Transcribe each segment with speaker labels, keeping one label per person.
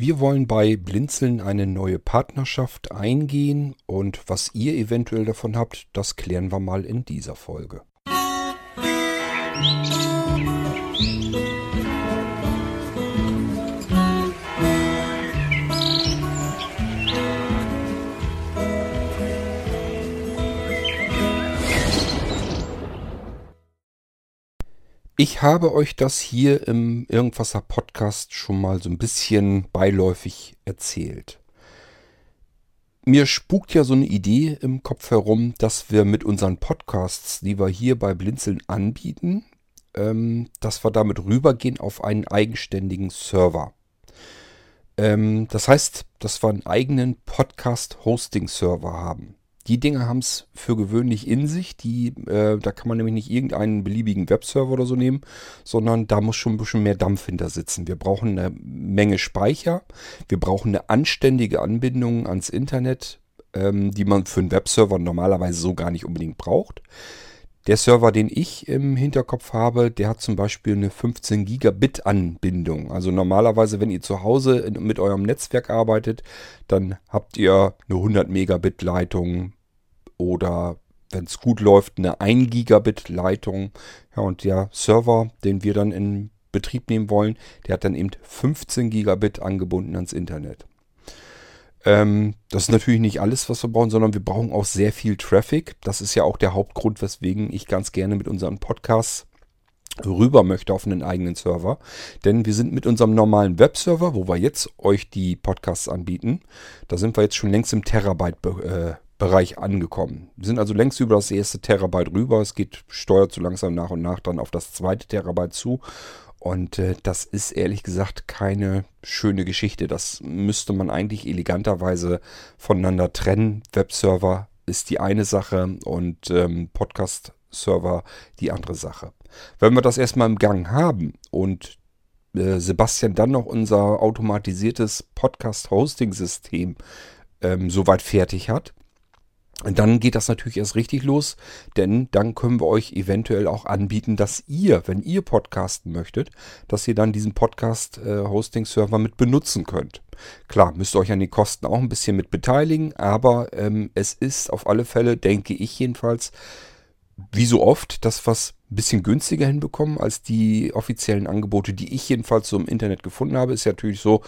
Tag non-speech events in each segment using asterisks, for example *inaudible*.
Speaker 1: Wir wollen bei Blinzeln eine neue Partnerschaft eingehen und was ihr eventuell davon habt, das klären wir mal in dieser Folge. Ich habe euch das hier im Irgendwasser Podcast schon mal so ein bisschen beiläufig erzählt. Mir spukt ja so eine Idee im Kopf herum, dass wir mit unseren Podcasts, die wir hier bei Blinzeln anbieten, ähm, dass wir damit rübergehen auf einen eigenständigen Server. Ähm, das heißt, dass wir einen eigenen Podcast-Hosting-Server haben. Die Dinge haben es für gewöhnlich in sich. Die, äh, da kann man nämlich nicht irgendeinen beliebigen Webserver oder so nehmen, sondern da muss schon ein bisschen mehr Dampf hinter sitzen. Wir brauchen eine Menge Speicher. Wir brauchen eine anständige Anbindung ans Internet, ähm, die man für einen Webserver normalerweise so gar nicht unbedingt braucht. Der Server, den ich im Hinterkopf habe, der hat zum Beispiel eine 15 Gigabit Anbindung. Also normalerweise, wenn ihr zu Hause mit eurem Netzwerk arbeitet, dann habt ihr eine 100 Megabit Leitung oder wenn es gut läuft, eine 1 Gigabit Leitung. Ja, und der Server, den wir dann in Betrieb nehmen wollen, der hat dann eben 15 Gigabit angebunden ans Internet. Ähm, das ist natürlich nicht alles, was wir brauchen, sondern wir brauchen auch sehr viel Traffic. Das ist ja auch der Hauptgrund, weswegen ich ganz gerne mit unseren Podcasts rüber möchte auf einen eigenen Server. Denn wir sind mit unserem normalen Webserver, wo wir jetzt euch die Podcasts anbieten, da sind wir jetzt schon längst im Terabyte äh, Bereich angekommen. Wir sind also längst über das erste Terabyte rüber. Es geht, steuert so langsam nach und nach dann auf das zweite Terabyte zu. Und äh, das ist ehrlich gesagt keine schöne Geschichte. Das müsste man eigentlich eleganterweise voneinander trennen. Webserver ist die eine Sache und ähm, Podcast-Server die andere Sache. Wenn wir das erstmal im Gang haben und äh, Sebastian dann noch unser automatisiertes Podcast-Hosting-System ähm, soweit fertig hat, dann geht das natürlich erst richtig los, denn dann können wir euch eventuell auch anbieten, dass ihr, wenn ihr podcasten möchtet, dass ihr dann diesen Podcast-Hosting-Server äh, mit benutzen könnt. Klar, müsst ihr euch an den Kosten auch ein bisschen mit beteiligen, aber ähm, es ist auf alle Fälle, denke ich jedenfalls, wie so oft, das was ein bisschen günstiger hinbekommen als die offiziellen Angebote, die ich jedenfalls so im Internet gefunden habe. Ist ja natürlich so,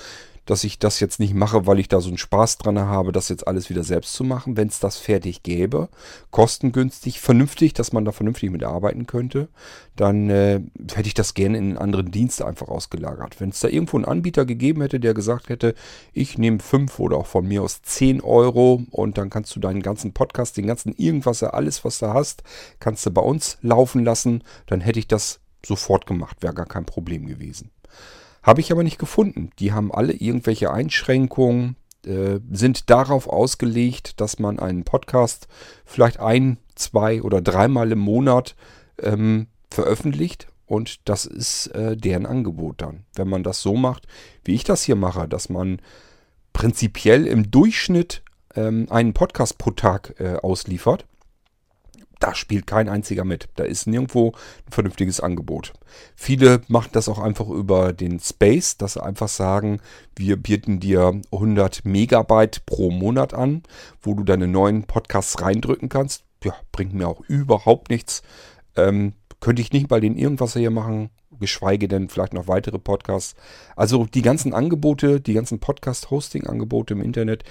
Speaker 1: dass ich das jetzt nicht mache, weil ich da so einen Spaß dran habe, das jetzt alles wieder selbst zu machen. Wenn es das fertig gäbe, kostengünstig, vernünftig, dass man da vernünftig mit arbeiten könnte, dann äh, hätte ich das gerne in einen anderen Dienst einfach ausgelagert. Wenn es da irgendwo einen Anbieter gegeben hätte, der gesagt hätte, ich nehme 5 oder auch von mir aus 10 Euro und dann kannst du deinen ganzen Podcast, den ganzen irgendwas, alles, was du hast, kannst du bei uns laufen lassen, dann hätte ich das sofort gemacht, wäre gar kein Problem gewesen. Habe ich aber nicht gefunden. Die haben alle irgendwelche Einschränkungen, äh, sind darauf ausgelegt, dass man einen Podcast vielleicht ein, zwei oder dreimal im Monat ähm, veröffentlicht. Und das ist äh, deren Angebot dann. Wenn man das so macht, wie ich das hier mache, dass man prinzipiell im Durchschnitt ähm, einen Podcast pro Tag äh, ausliefert, da spielt kein einziger mit. Da ist nirgendwo ein vernünftiges Angebot. Viele machen das auch einfach über den Space, dass sie einfach sagen, wir bieten dir 100 Megabyte pro Monat an, wo du deine neuen Podcasts reindrücken kannst. Ja, bringt mir auch überhaupt nichts. Ähm, könnte ich nicht bei den irgendwas hier machen, geschweige denn vielleicht noch weitere Podcasts. Also die ganzen Angebote, die ganzen Podcast-Hosting-Angebote im Internet,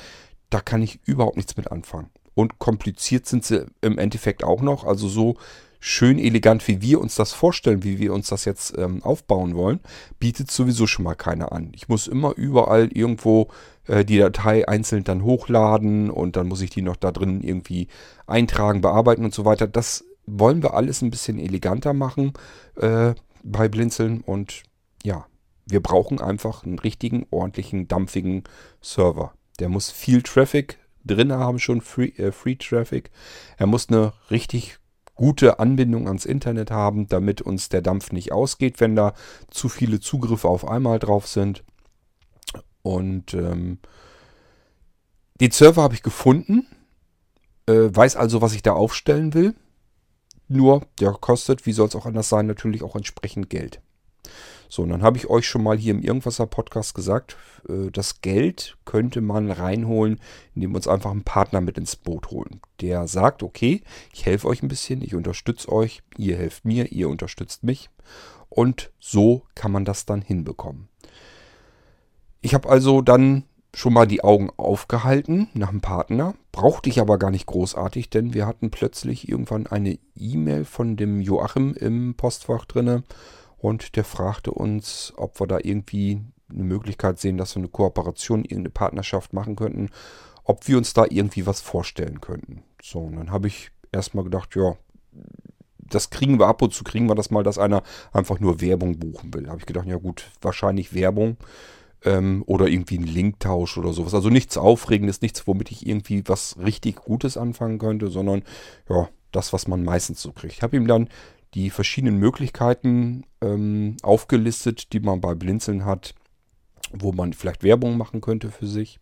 Speaker 1: da kann ich überhaupt nichts mit anfangen. Und kompliziert sind sie im Endeffekt auch noch. Also so schön elegant, wie wir uns das vorstellen, wie wir uns das jetzt ähm, aufbauen wollen, bietet sowieso schon mal keiner an. Ich muss immer überall irgendwo äh, die Datei einzeln dann hochladen und dann muss ich die noch da drin irgendwie eintragen, bearbeiten und so weiter. Das wollen wir alles ein bisschen eleganter machen äh, bei Blinzeln und ja, wir brauchen einfach einen richtigen, ordentlichen, dampfigen Server. Der muss viel Traffic drin haben, schon Free, äh, Free Traffic. Er muss eine richtig gute Anbindung ans Internet haben, damit uns der Dampf nicht ausgeht, wenn da zu viele Zugriffe auf einmal drauf sind. Und ähm, den Server habe ich gefunden, äh, weiß also, was ich da aufstellen will. Nur, der kostet, wie soll es auch anders sein, natürlich auch entsprechend Geld. So, und dann habe ich euch schon mal hier im Irgendwasser Podcast gesagt, äh, das Geld könnte man reinholen, indem wir uns einfach einen Partner mit ins Boot holen. Der sagt, okay, ich helfe euch ein bisschen, ich unterstütze euch, ihr helft mir, ihr unterstützt mich. Und so kann man das dann hinbekommen. Ich habe also dann schon mal die Augen aufgehalten nach einem Partner. Brauchte ich aber gar nicht großartig, denn wir hatten plötzlich irgendwann eine E-Mail von dem Joachim im Postfach drinne und der fragte uns, ob wir da irgendwie eine Möglichkeit sehen, dass wir eine Kooperation, irgendeine Partnerschaft machen könnten, ob wir uns da irgendwie was vorstellen könnten. So, und dann habe ich erstmal gedacht, ja, das kriegen wir ab und zu, kriegen wir das mal, dass einer einfach nur Werbung buchen will. Habe ich gedacht, ja gut, wahrscheinlich Werbung ähm, oder irgendwie ein Linktausch oder sowas. Also nichts Aufregendes, nichts, womit ich irgendwie was richtig Gutes anfangen könnte, sondern ja, das, was man meistens so kriegt. Ich habe ihm dann die verschiedenen Möglichkeiten ähm, aufgelistet, die man bei Blinzeln hat, wo man vielleicht Werbung machen könnte für sich.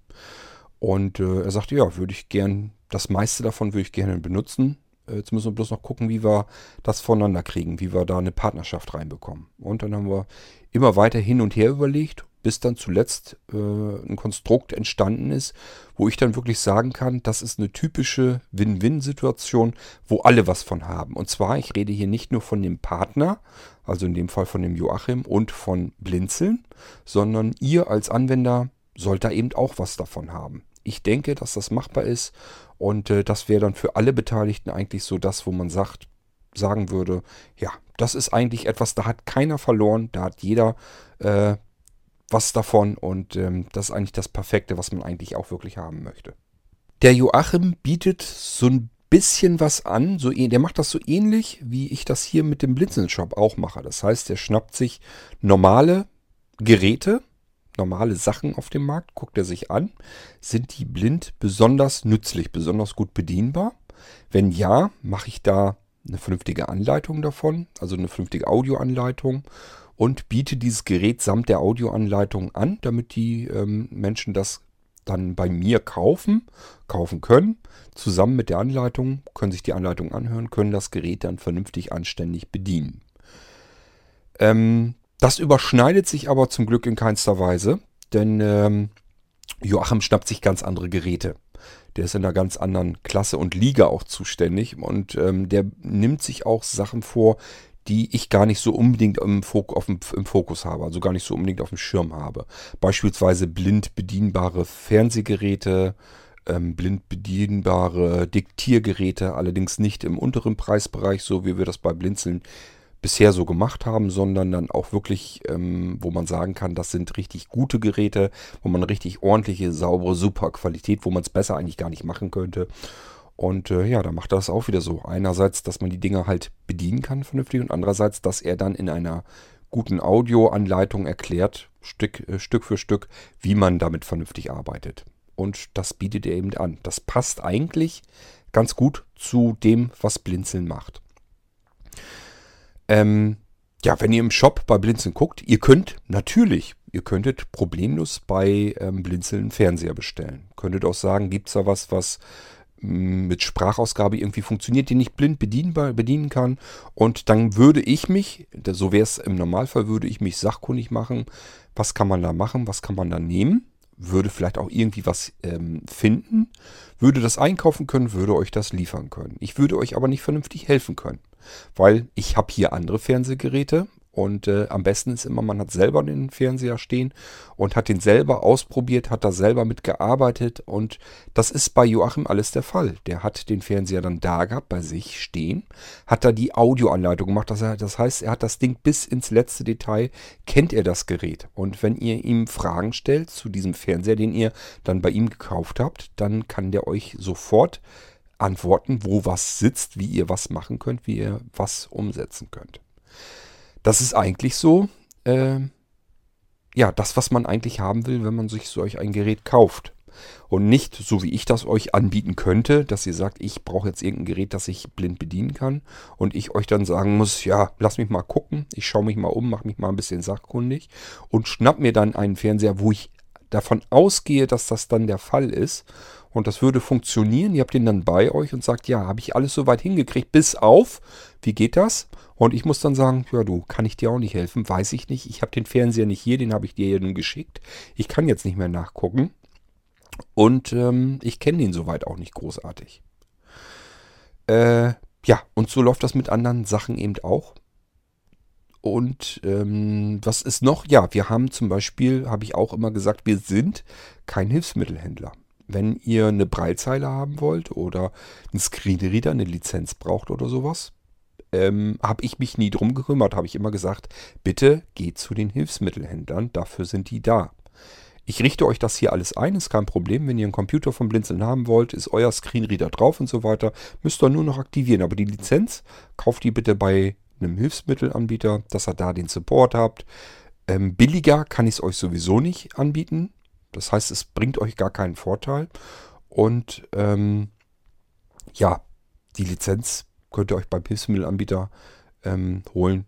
Speaker 1: Und äh, er sagte, ja, würde ich gern, das meiste davon würde ich gerne benutzen. Äh, jetzt müssen wir bloß noch gucken, wie wir das voneinander kriegen, wie wir da eine Partnerschaft reinbekommen. Und dann haben wir immer weiter hin und her überlegt bis dann zuletzt äh, ein Konstrukt entstanden ist, wo ich dann wirklich sagen kann, das ist eine typische Win-Win-Situation, wo alle was von haben. Und zwar, ich rede hier nicht nur von dem Partner, also in dem Fall von dem Joachim und von Blinzeln, sondern ihr als Anwender sollt da eben auch was davon haben. Ich denke, dass das machbar ist und äh, das wäre dann für alle Beteiligten eigentlich so das, wo man sagt, sagen würde, ja, das ist eigentlich etwas, da hat keiner verloren, da hat jeder äh, was davon und ähm, das ist eigentlich das Perfekte, was man eigentlich auch wirklich haben möchte. Der Joachim bietet so ein bisschen was an, so, der macht das so ähnlich, wie ich das hier mit dem Blinzeln-Shop auch mache. Das heißt, er schnappt sich normale Geräte, normale Sachen auf dem Markt, guckt er sich an. Sind die blind besonders nützlich, besonders gut bedienbar? Wenn ja, mache ich da eine vernünftige Anleitung davon, also eine vernünftige Audioanleitung und biete dieses Gerät samt der Audioanleitung an, damit die ähm, Menschen das dann bei mir kaufen, kaufen können. Zusammen mit der Anleitung können sich die Anleitung anhören, können das Gerät dann vernünftig anständig bedienen. Ähm, das überschneidet sich aber zum Glück in keinster Weise, denn ähm, Joachim schnappt sich ganz andere Geräte. Der ist in einer ganz anderen Klasse und Liga auch zuständig und ähm, der nimmt sich auch Sachen vor, die ich gar nicht so unbedingt im, Fok dem, im, Fokus habe, also gar nicht so unbedingt auf dem Schirm habe. Beispielsweise blind bedienbare Fernsehgeräte, ähm, blind bedienbare Diktiergeräte, allerdings nicht im unteren Preisbereich, so wie wir das bei Blinzeln bisher so gemacht haben, sondern dann auch wirklich, ähm, wo man sagen kann, das sind richtig gute Geräte, wo man richtig ordentliche, saubere, super Qualität, wo man es besser eigentlich gar nicht machen könnte. Und äh, ja, da macht er das auch wieder so. Einerseits, dass man die Dinge halt bedienen kann vernünftig und andererseits, dass er dann in einer guten Audioanleitung erklärt, Stück, äh, Stück für Stück, wie man damit vernünftig arbeitet. Und das bietet er eben an. Das passt eigentlich ganz gut zu dem, was Blinzeln macht. Ähm, ja, wenn ihr im Shop bei Blinzeln guckt, ihr könnt natürlich, ihr könntet problemlos bei ähm, Blinzeln einen Fernseher bestellen. Könntet auch sagen, gibt es da was, was mit Sprachausgabe irgendwie funktioniert, die nicht blind bedienbar, bedienen kann. Und dann würde ich mich, so wäre es im Normalfall, würde ich mich sachkundig machen, was kann man da machen, was kann man da nehmen, würde vielleicht auch irgendwie was ähm, finden, würde das einkaufen können, würde euch das liefern können. Ich würde euch aber nicht vernünftig helfen können, weil ich habe hier andere Fernsehgeräte, und äh, am besten ist immer, man hat selber den Fernseher stehen und hat den selber ausprobiert, hat da selber mitgearbeitet. Und das ist bei Joachim alles der Fall. Der hat den Fernseher dann da gehabt, bei sich stehen, hat da die Audioanleitung gemacht. Das, das heißt, er hat das Ding bis ins letzte Detail, kennt er das Gerät. Und wenn ihr ihm Fragen stellt zu diesem Fernseher, den ihr dann bei ihm gekauft habt, dann kann der euch sofort antworten, wo was sitzt, wie ihr was machen könnt, wie ihr was umsetzen könnt. Das ist eigentlich so, äh, ja, das, was man eigentlich haben will, wenn man sich solch ein Gerät kauft. Und nicht, so wie ich das euch anbieten könnte, dass ihr sagt, ich brauche jetzt irgendein Gerät, das ich blind bedienen kann. Und ich euch dann sagen muss, ja, lass mich mal gucken, ich schaue mich mal um, mache mich mal ein bisschen sachkundig und schnapp mir dann einen Fernseher, wo ich davon ausgehe, dass das dann der Fall ist und das würde funktionieren. Ihr habt den dann bei euch und sagt, ja, habe ich alles soweit hingekriegt, bis auf, wie geht das? Und ich muss dann sagen, ja du, kann ich dir auch nicht helfen, weiß ich nicht. Ich habe den Fernseher nicht hier, den habe ich dir ja nun geschickt. Ich kann jetzt nicht mehr nachgucken. Und ähm, ich kenne den soweit auch nicht großartig. Äh, ja, und so läuft das mit anderen Sachen eben auch. Und ähm, was ist noch? Ja, wir haben zum Beispiel, habe ich auch immer gesagt, wir sind kein Hilfsmittelhändler. Wenn ihr eine Breitzeile haben wollt oder einen Screenreader, eine Lizenz braucht oder sowas, ähm, habe ich mich nie drum gekümmert, habe ich immer gesagt, bitte geht zu den Hilfsmittelhändlern, dafür sind die da. Ich richte euch das hier alles ein, ist kein Problem. Wenn ihr einen Computer vom Blinzeln haben wollt, ist euer Screenreader drauf und so weiter. Müsst ihr nur noch aktivieren. Aber die Lizenz, kauft die bitte bei einem Hilfsmittelanbieter, dass ihr da den Support habt. Ähm, billiger kann ich es euch sowieso nicht anbieten. Das heißt, es bringt euch gar keinen Vorteil. Und ähm, ja, die Lizenz könnt ihr euch beim Hilfsmittelanbieter ähm, holen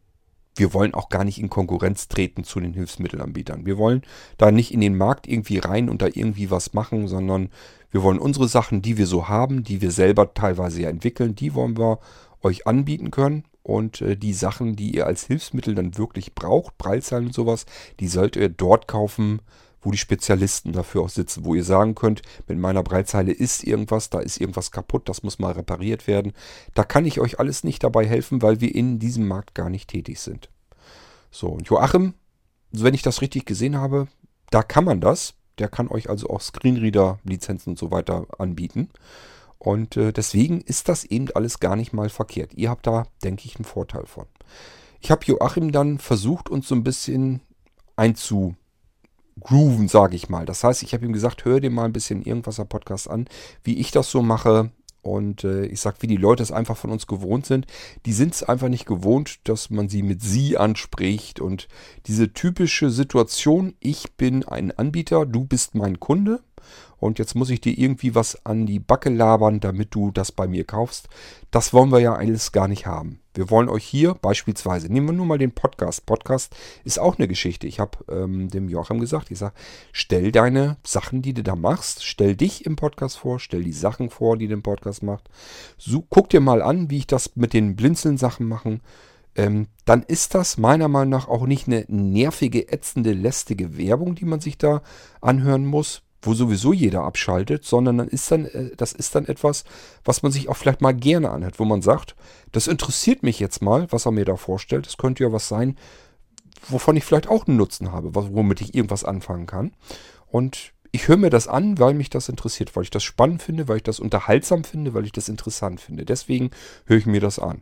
Speaker 1: wir wollen auch gar nicht in Konkurrenz treten zu den Hilfsmittelanbietern. Wir wollen da nicht in den Markt irgendwie rein und da irgendwie was machen, sondern wir wollen unsere Sachen, die wir so haben, die wir selber teilweise ja entwickeln, die wollen wir euch anbieten können. Und äh, die Sachen, die ihr als Hilfsmittel dann wirklich braucht, Breilzeilen und sowas, die sollt ihr dort kaufen, wo die Spezialisten dafür auch sitzen, wo ihr sagen könnt, mit meiner Breitzeile ist irgendwas, da ist irgendwas kaputt, das muss mal repariert werden. Da kann ich euch alles nicht dabei helfen, weil wir in diesem Markt gar nicht tätig sind. So, und Joachim, wenn ich das richtig gesehen habe, da kann man das. Der kann euch also auch Screenreader-Lizenzen und so weiter anbieten. Und äh, deswegen ist das eben alles gar nicht mal verkehrt. Ihr habt da, denke ich, einen Vorteil von. Ich habe Joachim dann versucht, uns so ein bisschen einzu grooven, sage ich mal. Das heißt, ich habe ihm gesagt, hör dir mal ein bisschen irgendwas am Podcast an, wie ich das so mache. Und äh, ich sage, wie die Leute es einfach von uns gewohnt sind. Die sind es einfach nicht gewohnt, dass man sie mit sie anspricht. Und diese typische Situation, ich bin ein Anbieter, du bist mein Kunde und jetzt muss ich dir irgendwie was an die Backe labern, damit du das bei mir kaufst. Das wollen wir ja alles gar nicht haben. Wir wollen euch hier beispielsweise, nehmen wir nur mal den Podcast. Podcast ist auch eine Geschichte. Ich habe ähm, dem Joachim gesagt, ich sage, stell deine Sachen, die du da machst, stell dich im Podcast vor, stell die Sachen vor, die du im Podcast machst. So, guck dir mal an, wie ich das mit den Blinzeln-Sachen mache. Ähm, dann ist das meiner Meinung nach auch nicht eine nervige, ätzende, lästige Werbung, die man sich da anhören muss wo sowieso jeder abschaltet, sondern dann ist dann, äh, das ist dann etwas, was man sich auch vielleicht mal gerne anhört, wo man sagt, das interessiert mich jetzt mal, was er mir da vorstellt. Das könnte ja was sein, wovon ich vielleicht auch einen Nutzen habe, womit ich irgendwas anfangen kann. Und ich höre mir das an, weil mich das interessiert, weil ich das spannend finde, weil ich das unterhaltsam finde, weil ich das interessant finde. Deswegen höre ich mir das an.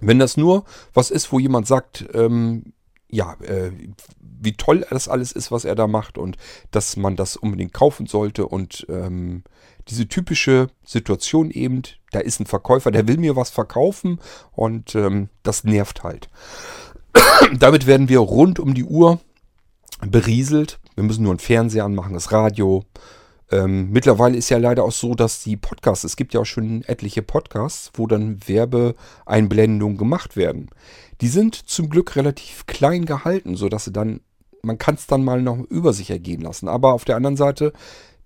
Speaker 1: Wenn das nur was ist, wo jemand sagt, ähm, ja, äh, wie toll das alles ist, was er da macht und dass man das unbedingt kaufen sollte und ähm, diese typische Situation eben, da ist ein Verkäufer, der will mir was verkaufen und ähm, das nervt halt. *coughs* Damit werden wir rund um die Uhr berieselt. Wir müssen nur einen Fernseher anmachen, das Radio. Ähm, mittlerweile ist ja leider auch so, dass die Podcasts, es gibt ja auch schon etliche Podcasts, wo dann Werbeeinblendungen gemacht werden. Die sind zum Glück relativ klein gehalten, sodass sie dann, man kann es dann mal noch über sich ergehen lassen. Aber auf der anderen Seite,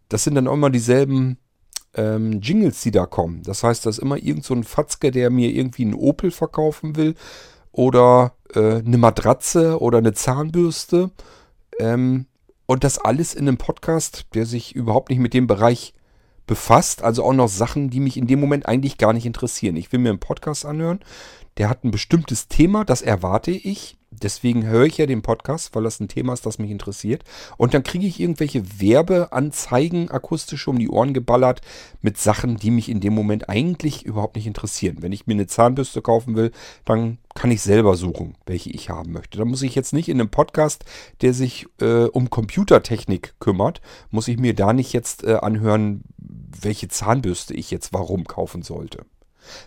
Speaker 1: das sind dann auch immer dieselben ähm, Jingles, die da kommen. Das heißt, da ist immer irgend so ein Fatzke, der mir irgendwie einen Opel verkaufen will oder äh, eine Matratze oder eine Zahnbürste. Ähm, und das alles in einem Podcast, der sich überhaupt nicht mit dem Bereich befasst. Also auch noch Sachen, die mich in dem Moment eigentlich gar nicht interessieren. Ich will mir einen Podcast anhören. Der hat ein bestimmtes Thema, das erwarte ich. Deswegen höre ich ja den Podcast, weil das ein Thema ist, das mich interessiert. Und dann kriege ich irgendwelche Werbeanzeigen akustisch um die Ohren geballert mit Sachen, die mich in dem Moment eigentlich überhaupt nicht interessieren. Wenn ich mir eine Zahnbürste kaufen will, dann kann ich selber suchen, welche ich haben möchte. Da muss ich jetzt nicht in einem Podcast, der sich äh, um Computertechnik kümmert, muss ich mir da nicht jetzt äh, anhören, welche Zahnbürste ich jetzt warum kaufen sollte.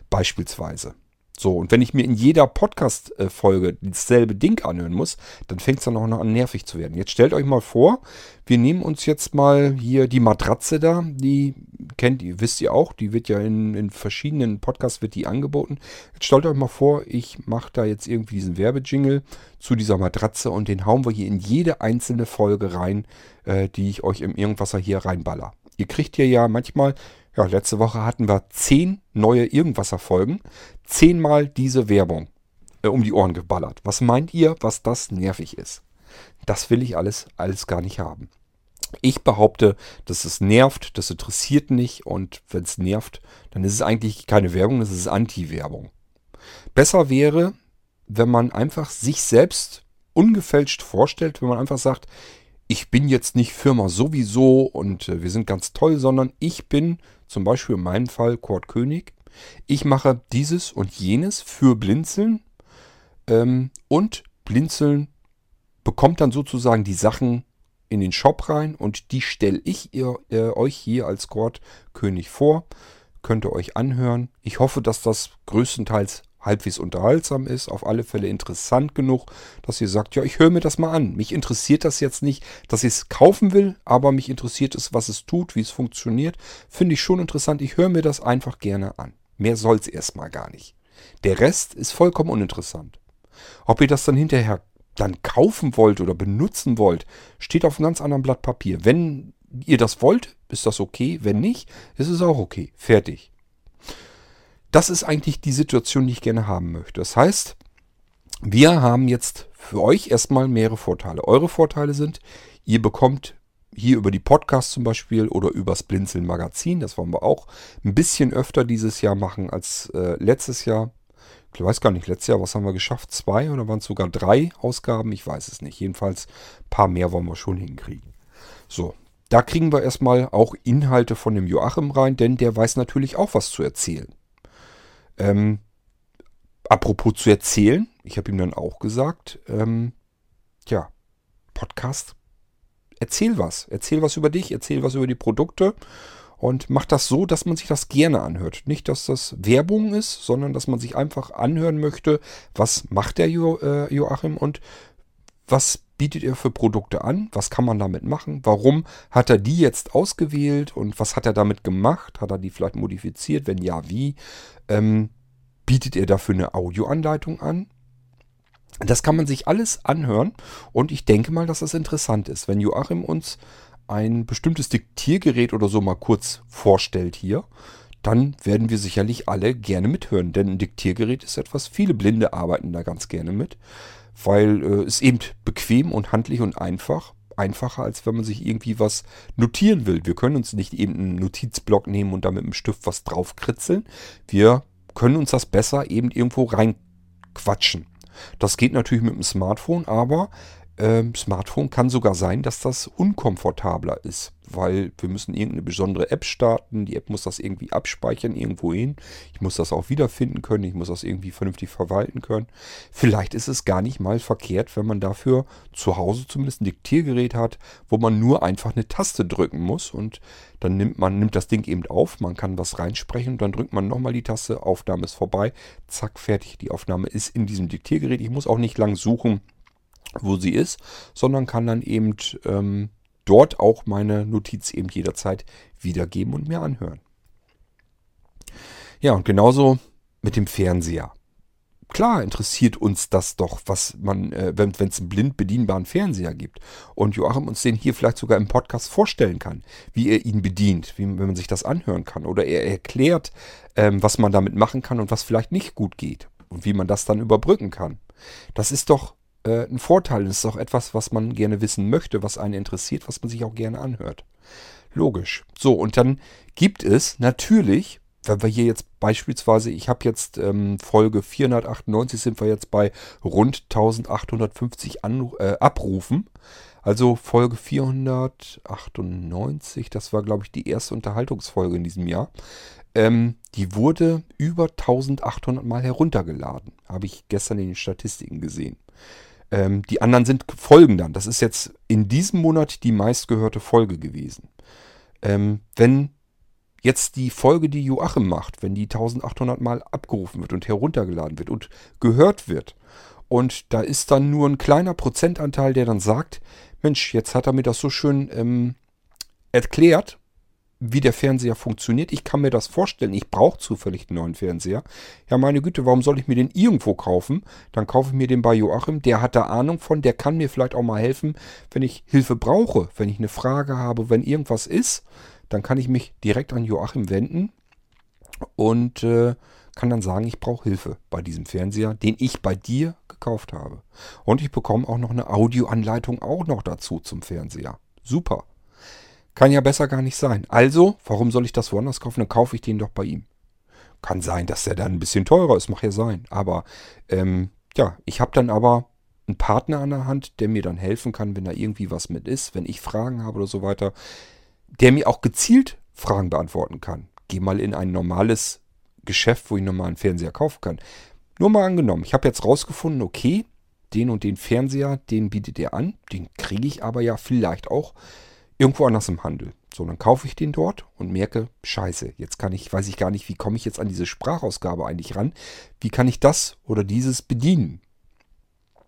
Speaker 1: Beispielsweise. So, und wenn ich mir in jeder Podcast-Folge dasselbe Ding anhören muss, dann fängt es dann auch noch an nervig zu werden. Jetzt stellt euch mal vor, wir nehmen uns jetzt mal hier die Matratze da, die kennt ihr, wisst ihr auch, die wird ja in, in verschiedenen Podcasts wird die angeboten. Jetzt stellt euch mal vor, ich mache da jetzt irgendwie diesen Werbejingle zu dieser Matratze und den hauen wir hier in jede einzelne Folge rein, äh, die ich euch im Irgendwasser hier reinballer. Ihr kriegt hier ja manchmal, ja, letzte Woche hatten wir zehn neue Irgendwasser-Folgen, zehnmal diese Werbung äh, um die Ohren geballert. Was meint ihr, was das nervig ist? Das will ich alles, alles gar nicht haben. Ich behaupte, dass es nervt, das interessiert nicht und wenn es nervt, dann ist es eigentlich keine Werbung, das ist Anti-Werbung. Besser wäre, wenn man einfach sich selbst ungefälscht vorstellt, wenn man einfach sagt, ich bin jetzt nicht Firma sowieso und äh, wir sind ganz toll, sondern ich bin zum Beispiel in meinem Fall Kurt König. Ich mache dieses und jenes für Blinzeln ähm, und Blinzeln bekommt dann sozusagen die Sachen in den Shop rein und die stelle ich ihr, äh, euch hier als Kord König vor. Könnt ihr euch anhören. Ich hoffe, dass das größtenteils halbwegs unterhaltsam ist, auf alle Fälle interessant genug, dass ihr sagt, ja, ich höre mir das mal an. Mich interessiert das jetzt nicht, dass ich es kaufen will, aber mich interessiert es, was es tut, wie es funktioniert. Finde ich schon interessant. Ich höre mir das einfach gerne an. Mehr soll es erstmal gar nicht. Der Rest ist vollkommen uninteressant. Ob ihr das dann hinterher dann kaufen wollt oder benutzen wollt, steht auf einem ganz anderen Blatt Papier. Wenn ihr das wollt, ist das okay. Wenn nicht, ist es auch okay. Fertig. Das ist eigentlich die Situation, die ich gerne haben möchte. Das heißt, wir haben jetzt für euch erstmal mehrere Vorteile. Eure Vorteile sind, ihr bekommt hier über die Podcasts zum Beispiel oder übers Blinzeln Magazin, das wollen wir auch ein bisschen öfter dieses Jahr machen als äh, letztes Jahr ich weiß gar nicht, letztes Jahr, was haben wir geschafft? Zwei oder waren es sogar drei Ausgaben? Ich weiß es nicht. Jedenfalls ein paar mehr wollen wir schon hinkriegen. So, da kriegen wir erstmal auch Inhalte von dem Joachim rein, denn der weiß natürlich auch was zu erzählen. Ähm, apropos zu erzählen, ich habe ihm dann auch gesagt, ähm, ja, Podcast, erzähl was. Erzähl was über dich, erzähl was über die Produkte und macht das so, dass man sich das gerne anhört. Nicht, dass das Werbung ist, sondern dass man sich einfach anhören möchte, was macht der jo äh, Joachim und was bietet er für Produkte an, was kann man damit machen, warum hat er die jetzt ausgewählt? Und was hat er damit gemacht, hat er die vielleicht modifiziert, wenn ja, wie, ähm, bietet er dafür eine Audioanleitung an, das kann man sich alles anhören. Und ich denke mal, dass das interessant ist, wenn Joachim uns ein bestimmtes Diktiergerät oder so mal kurz vorstellt hier, dann werden wir sicherlich alle gerne mithören. Denn ein Diktiergerät ist etwas, viele Blinde arbeiten da ganz gerne mit, weil äh, es eben bequem und handlich und einfach. Einfacher, als wenn man sich irgendwie was notieren will. Wir können uns nicht eben einen Notizblock nehmen und da mit einem Stift was draufkritzeln. Wir können uns das besser eben irgendwo reinquatschen. Das geht natürlich mit dem Smartphone, aber ähm, Smartphone kann sogar sein, dass das unkomfortabler ist, weil wir müssen irgendeine besondere App starten. Die App muss das irgendwie abspeichern irgendwo hin. Ich muss das auch wiederfinden können. Ich muss das irgendwie vernünftig verwalten können. Vielleicht ist es gar nicht mal verkehrt, wenn man dafür zu Hause zumindest ein Diktiergerät hat, wo man nur einfach eine Taste drücken muss und dann nimmt man nimmt das Ding eben auf. Man kann was reinsprechen und dann drückt man nochmal die Taste. Aufnahme ist vorbei. Zack, fertig. Die Aufnahme ist in diesem Diktiergerät. Ich muss auch nicht lang suchen wo sie ist, sondern kann dann eben ähm, dort auch meine Notiz eben jederzeit wiedergeben und mir anhören. Ja, und genauso mit dem Fernseher. Klar interessiert uns das doch, was man, äh, wenn es einen blind bedienbaren Fernseher gibt. Und Joachim uns den hier vielleicht sogar im Podcast vorstellen kann, wie er ihn bedient, wie, wenn man sich das anhören kann. Oder er erklärt, ähm, was man damit machen kann und was vielleicht nicht gut geht. Und wie man das dann überbrücken kann. Das ist doch äh, ein Vorteil. Das ist auch etwas, was man gerne wissen möchte, was einen interessiert, was man sich auch gerne anhört. Logisch. So, und dann gibt es natürlich, wenn wir hier jetzt beispielsweise, ich habe jetzt ähm, Folge 498, sind wir jetzt bei rund 1850 An äh, Abrufen. Also Folge 498, das war glaube ich die erste Unterhaltungsfolge in diesem Jahr. Ähm, die wurde über 1800 Mal heruntergeladen. Habe ich gestern in den Statistiken gesehen. Ähm, die anderen sind Folgen dann. Das ist jetzt in diesem Monat die meistgehörte Folge gewesen. Ähm, wenn jetzt die Folge, die Joachim macht, wenn die 1800 Mal abgerufen wird und heruntergeladen wird und gehört wird, und da ist dann nur ein kleiner Prozentanteil, der dann sagt, Mensch, jetzt hat er mir das so schön ähm, erklärt, wie der Fernseher funktioniert. Ich kann mir das vorstellen. Ich brauche zufällig einen neuen Fernseher. Ja, meine Güte, warum soll ich mir den irgendwo kaufen? Dann kaufe ich mir den bei Joachim. Der hat da Ahnung von. Der kann mir vielleicht auch mal helfen, wenn ich Hilfe brauche. Wenn ich eine Frage habe, wenn irgendwas ist, dann kann ich mich direkt an Joachim wenden und äh, kann dann sagen, ich brauche Hilfe bei diesem Fernseher, den ich bei dir gekauft habe. Und ich bekomme auch noch eine Audioanleitung auch noch dazu zum Fernseher. Super. Kann ja besser gar nicht sein. Also, warum soll ich das woanders kaufen? Dann kaufe ich den doch bei ihm. Kann sein, dass der dann ein bisschen teurer ist, mag ja sein. Aber ähm, ja, ich habe dann aber einen Partner an der Hand, der mir dann helfen kann, wenn da irgendwie was mit ist, wenn ich Fragen habe oder so weiter, der mir auch gezielt Fragen beantworten kann. Geh mal in ein normales Geschäft, wo ich einen Fernseher kaufen kann. Nur mal angenommen, ich habe jetzt rausgefunden, okay, den und den Fernseher, den bietet er an, den kriege ich aber ja vielleicht auch irgendwo anders im Handel. So, dann kaufe ich den dort und merke, scheiße, jetzt kann ich, weiß ich gar nicht, wie komme ich jetzt an diese Sprachausgabe eigentlich ran? Wie kann ich das oder dieses bedienen?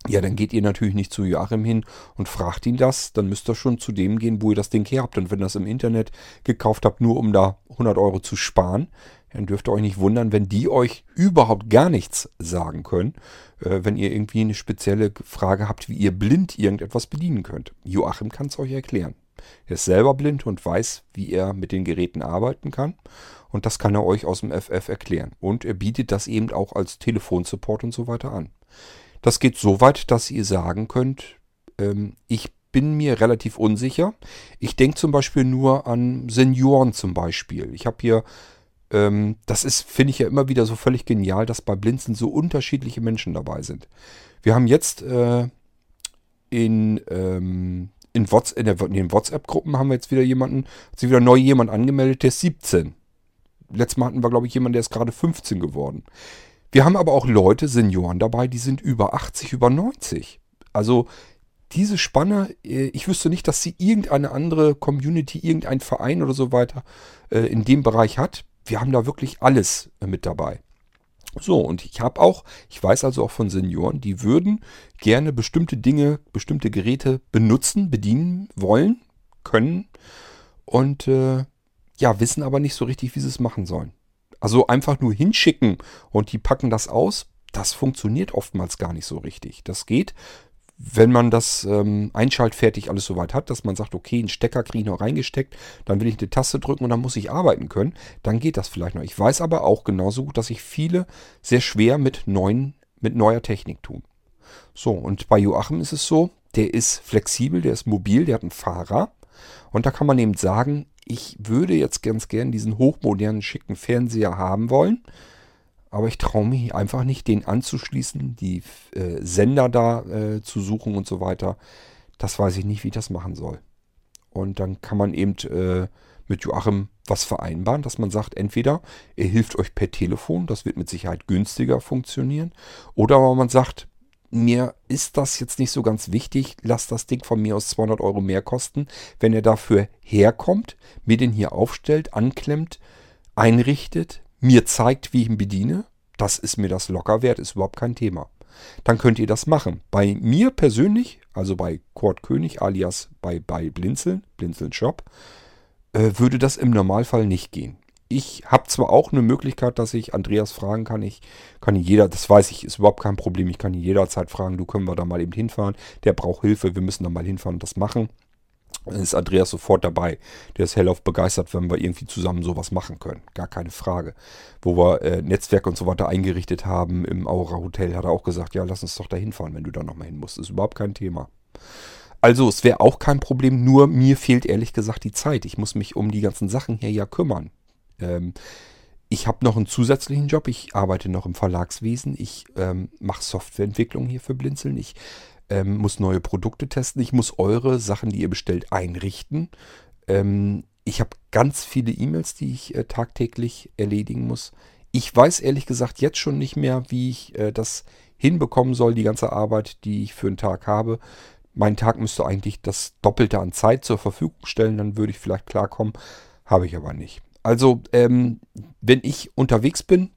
Speaker 1: Ja, dann geht ihr natürlich nicht zu Joachim hin und fragt ihn das. Dann müsst ihr schon zu dem gehen, wo ihr das Ding her habt. Und wenn ihr das im Internet gekauft habt, nur um da 100 Euro zu sparen, dann dürft ihr euch nicht wundern, wenn die euch überhaupt gar nichts sagen können, äh, wenn ihr irgendwie eine spezielle Frage habt, wie ihr blind irgendetwas bedienen könnt. Joachim kann es euch erklären. Er ist selber blind und weiß, wie er mit den Geräten arbeiten kann. Und das kann er euch aus dem FF erklären. Und er bietet das eben auch als Telefonsupport und so weiter an. Das geht so weit, dass ihr sagen könnt, ähm, ich bin mir relativ unsicher. Ich denke zum Beispiel nur an Senioren zum Beispiel. Ich habe hier, ähm, das ist, finde ich ja immer wieder so völlig genial, dass bei Blinzen so unterschiedliche Menschen dabei sind. Wir haben jetzt äh, in, ähm, in, WhatsApp, in, der, in den WhatsApp-Gruppen haben wir jetzt wieder jemanden, hat sich wieder neu jemand angemeldet, der ist 17. Letztes Mal hatten wir, glaube ich, jemanden, der ist gerade 15 geworden. Wir haben aber auch Leute, Senioren dabei, die sind über 80, über 90. Also diese Spanne, äh, ich wüsste nicht, dass sie irgendeine andere Community, irgendein Verein oder so weiter äh, in dem Bereich hat. Wir haben da wirklich alles äh, mit dabei. So, und ich habe auch, ich weiß also auch von Senioren, die würden gerne bestimmte Dinge, bestimmte Geräte benutzen, bedienen wollen, können und äh, ja, wissen aber nicht so richtig, wie sie es machen sollen. Also einfach nur hinschicken und die packen das aus, das funktioniert oftmals gar nicht so richtig. Das geht, wenn man das ähm, einschaltfertig alles soweit hat, dass man sagt, okay, einen Stecker kriege ich noch reingesteckt, dann will ich eine Taste drücken und dann muss ich arbeiten können, dann geht das vielleicht noch. Ich weiß aber auch genauso gut, dass sich viele sehr schwer mit, neuen, mit neuer Technik tun. So, und bei Joachim ist es so, der ist flexibel, der ist mobil, der hat einen Fahrer. Und da kann man eben sagen, ich würde jetzt ganz gern diesen hochmodernen, schicken Fernseher haben wollen. Aber ich traue mich einfach nicht, den anzuschließen, die äh, Sender da äh, zu suchen und so weiter. Das weiß ich nicht, wie ich das machen soll. Und dann kann man eben äh, mit Joachim was vereinbaren, dass man sagt, entweder er hilft euch per Telefon, das wird mit Sicherheit günstiger funktionieren, oder aber man sagt, mir ist das jetzt nicht so ganz wichtig. Lass das Ding von mir aus 200 Euro mehr kosten. Wenn er dafür herkommt, mir den hier aufstellt, anklemmt, einrichtet, mir zeigt, wie ich ihn bediene, das ist mir das locker wert, ist überhaupt kein Thema. Dann könnt ihr das machen. Bei mir persönlich, also bei Kurt König alias bei, bei Blinzeln, Blinzeln Shop, äh, würde das im Normalfall nicht gehen ich habe zwar auch eine Möglichkeit, dass ich Andreas fragen kann. Ich kann jeder, das weiß ich, ist überhaupt kein Problem. Ich kann ihn jederzeit fragen, du können wir da mal eben hinfahren. Der braucht Hilfe, wir müssen da mal hinfahren und das machen. Ist Andreas sofort dabei. Der ist hellauf begeistert, wenn wir irgendwie zusammen sowas machen können. Gar keine Frage. Wo wir äh, Netzwerk und so weiter eingerichtet haben im Aura Hotel, hat er auch gesagt, ja, lass uns doch da hinfahren, wenn du da nochmal hin musst. Ist überhaupt kein Thema. Also es wäre auch kein Problem, nur mir fehlt ehrlich gesagt die Zeit. Ich muss mich um die ganzen Sachen hier ja kümmern. Ähm, ich habe noch einen zusätzlichen Job. Ich arbeite noch im Verlagswesen. Ich ähm, mache Softwareentwicklung hier für Blinzeln. Ich ähm, muss neue Produkte testen. Ich muss eure Sachen, die ihr bestellt, einrichten. Ähm, ich habe ganz viele E-Mails, die ich äh, tagtäglich erledigen muss. Ich weiß ehrlich gesagt jetzt schon nicht mehr, wie ich äh, das hinbekommen soll, die ganze Arbeit, die ich für einen Tag habe. Mein Tag müsste eigentlich das Doppelte an Zeit zur Verfügung stellen, dann würde ich vielleicht klarkommen. Habe ich aber nicht. Also, ähm, wenn ich unterwegs bin,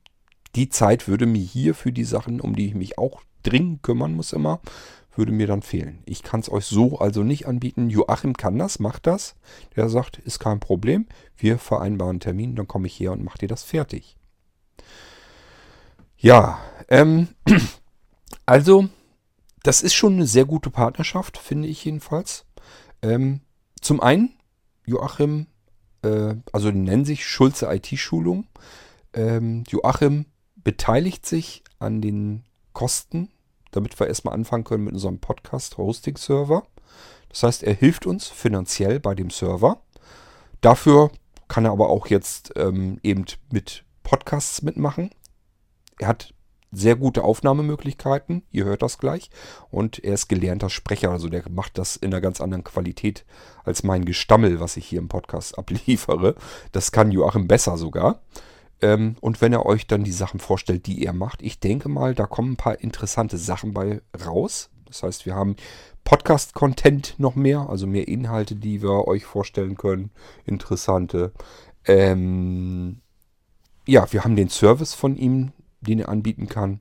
Speaker 1: die Zeit würde mir hier für die Sachen, um die ich mich auch dringend kümmern muss immer, würde mir dann fehlen. Ich kann es euch so also nicht anbieten. Joachim kann das, macht das. Der sagt, ist kein Problem. Wir vereinbaren einen Termin, dann komme ich her und mache dir das fertig. Ja, ähm, *clears throat* also, das ist schon eine sehr gute Partnerschaft, finde ich jedenfalls. Ähm, zum einen, Joachim, äh, also die nennen sich Schulze IT-Schulung. Ähm, Joachim beteiligt sich an den Kosten, damit wir erstmal anfangen können mit unserem Podcast-Hosting-Server. Das heißt, er hilft uns finanziell bei dem Server. Dafür kann er aber auch jetzt ähm, eben mit Podcasts mitmachen. Er hat sehr gute Aufnahmemöglichkeiten, ihr hört das gleich. Und er ist gelernter Sprecher, also der macht das in einer ganz anderen Qualität als mein Gestammel, was ich hier im Podcast *laughs* abliefere. Das kann Joachim besser sogar. Ähm, und wenn er euch dann die Sachen vorstellt, die er macht, ich denke mal, da kommen ein paar interessante Sachen bei raus. Das heißt, wir haben Podcast-Content noch mehr, also mehr Inhalte, die wir euch vorstellen können. Interessante. Ähm, ja, wir haben den Service von ihm, den er anbieten kann.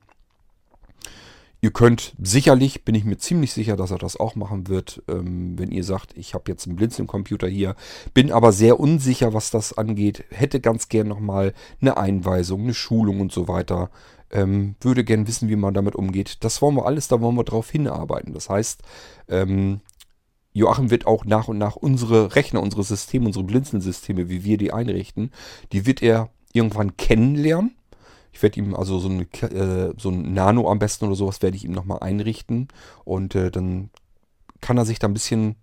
Speaker 1: Ihr könnt sicherlich, bin ich mir ziemlich sicher, dass er das auch machen wird, ähm, wenn ihr sagt, ich habe jetzt einen Blinzeln-Computer hier, bin aber sehr unsicher, was das angeht, hätte ganz gern nochmal eine Einweisung, eine Schulung und so weiter, ähm, würde gern wissen, wie man damit umgeht. Das wollen wir alles, da wollen wir drauf hinarbeiten. Das heißt, ähm, Joachim wird auch nach und nach unsere Rechner, unsere Systeme, unsere Blinzeln-Systeme, wie wir die einrichten, die wird er irgendwann kennenlernen ich werde ihm also so, eine, äh, so ein Nano am besten oder sowas werde ich ihm nochmal einrichten. Und äh, dann kann er sich da ein bisschen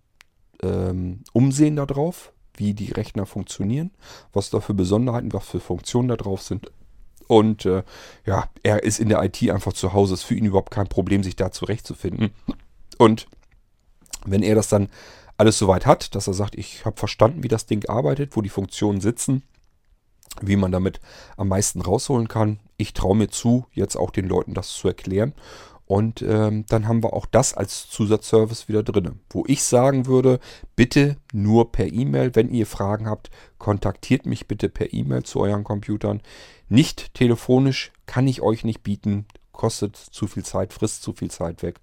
Speaker 1: ähm, umsehen darauf, wie die Rechner funktionieren, was da für Besonderheiten, was für Funktionen da drauf sind. Und äh, ja, er ist in der IT einfach zu Hause. Es ist für ihn überhaupt kein Problem, sich da zurechtzufinden. Und wenn er das dann alles soweit hat, dass er sagt, ich habe verstanden, wie das Ding arbeitet, wo die Funktionen sitzen, wie man damit am meisten rausholen kann. Ich traue mir zu, jetzt auch den Leuten das zu erklären. Und ähm, dann haben wir auch das als Zusatzservice wieder drin. Wo ich sagen würde, bitte nur per E-Mail, wenn ihr Fragen habt, kontaktiert mich bitte per E-Mail zu euren Computern. Nicht telefonisch kann ich euch nicht bieten, kostet zu viel Zeit, frisst zu viel Zeit weg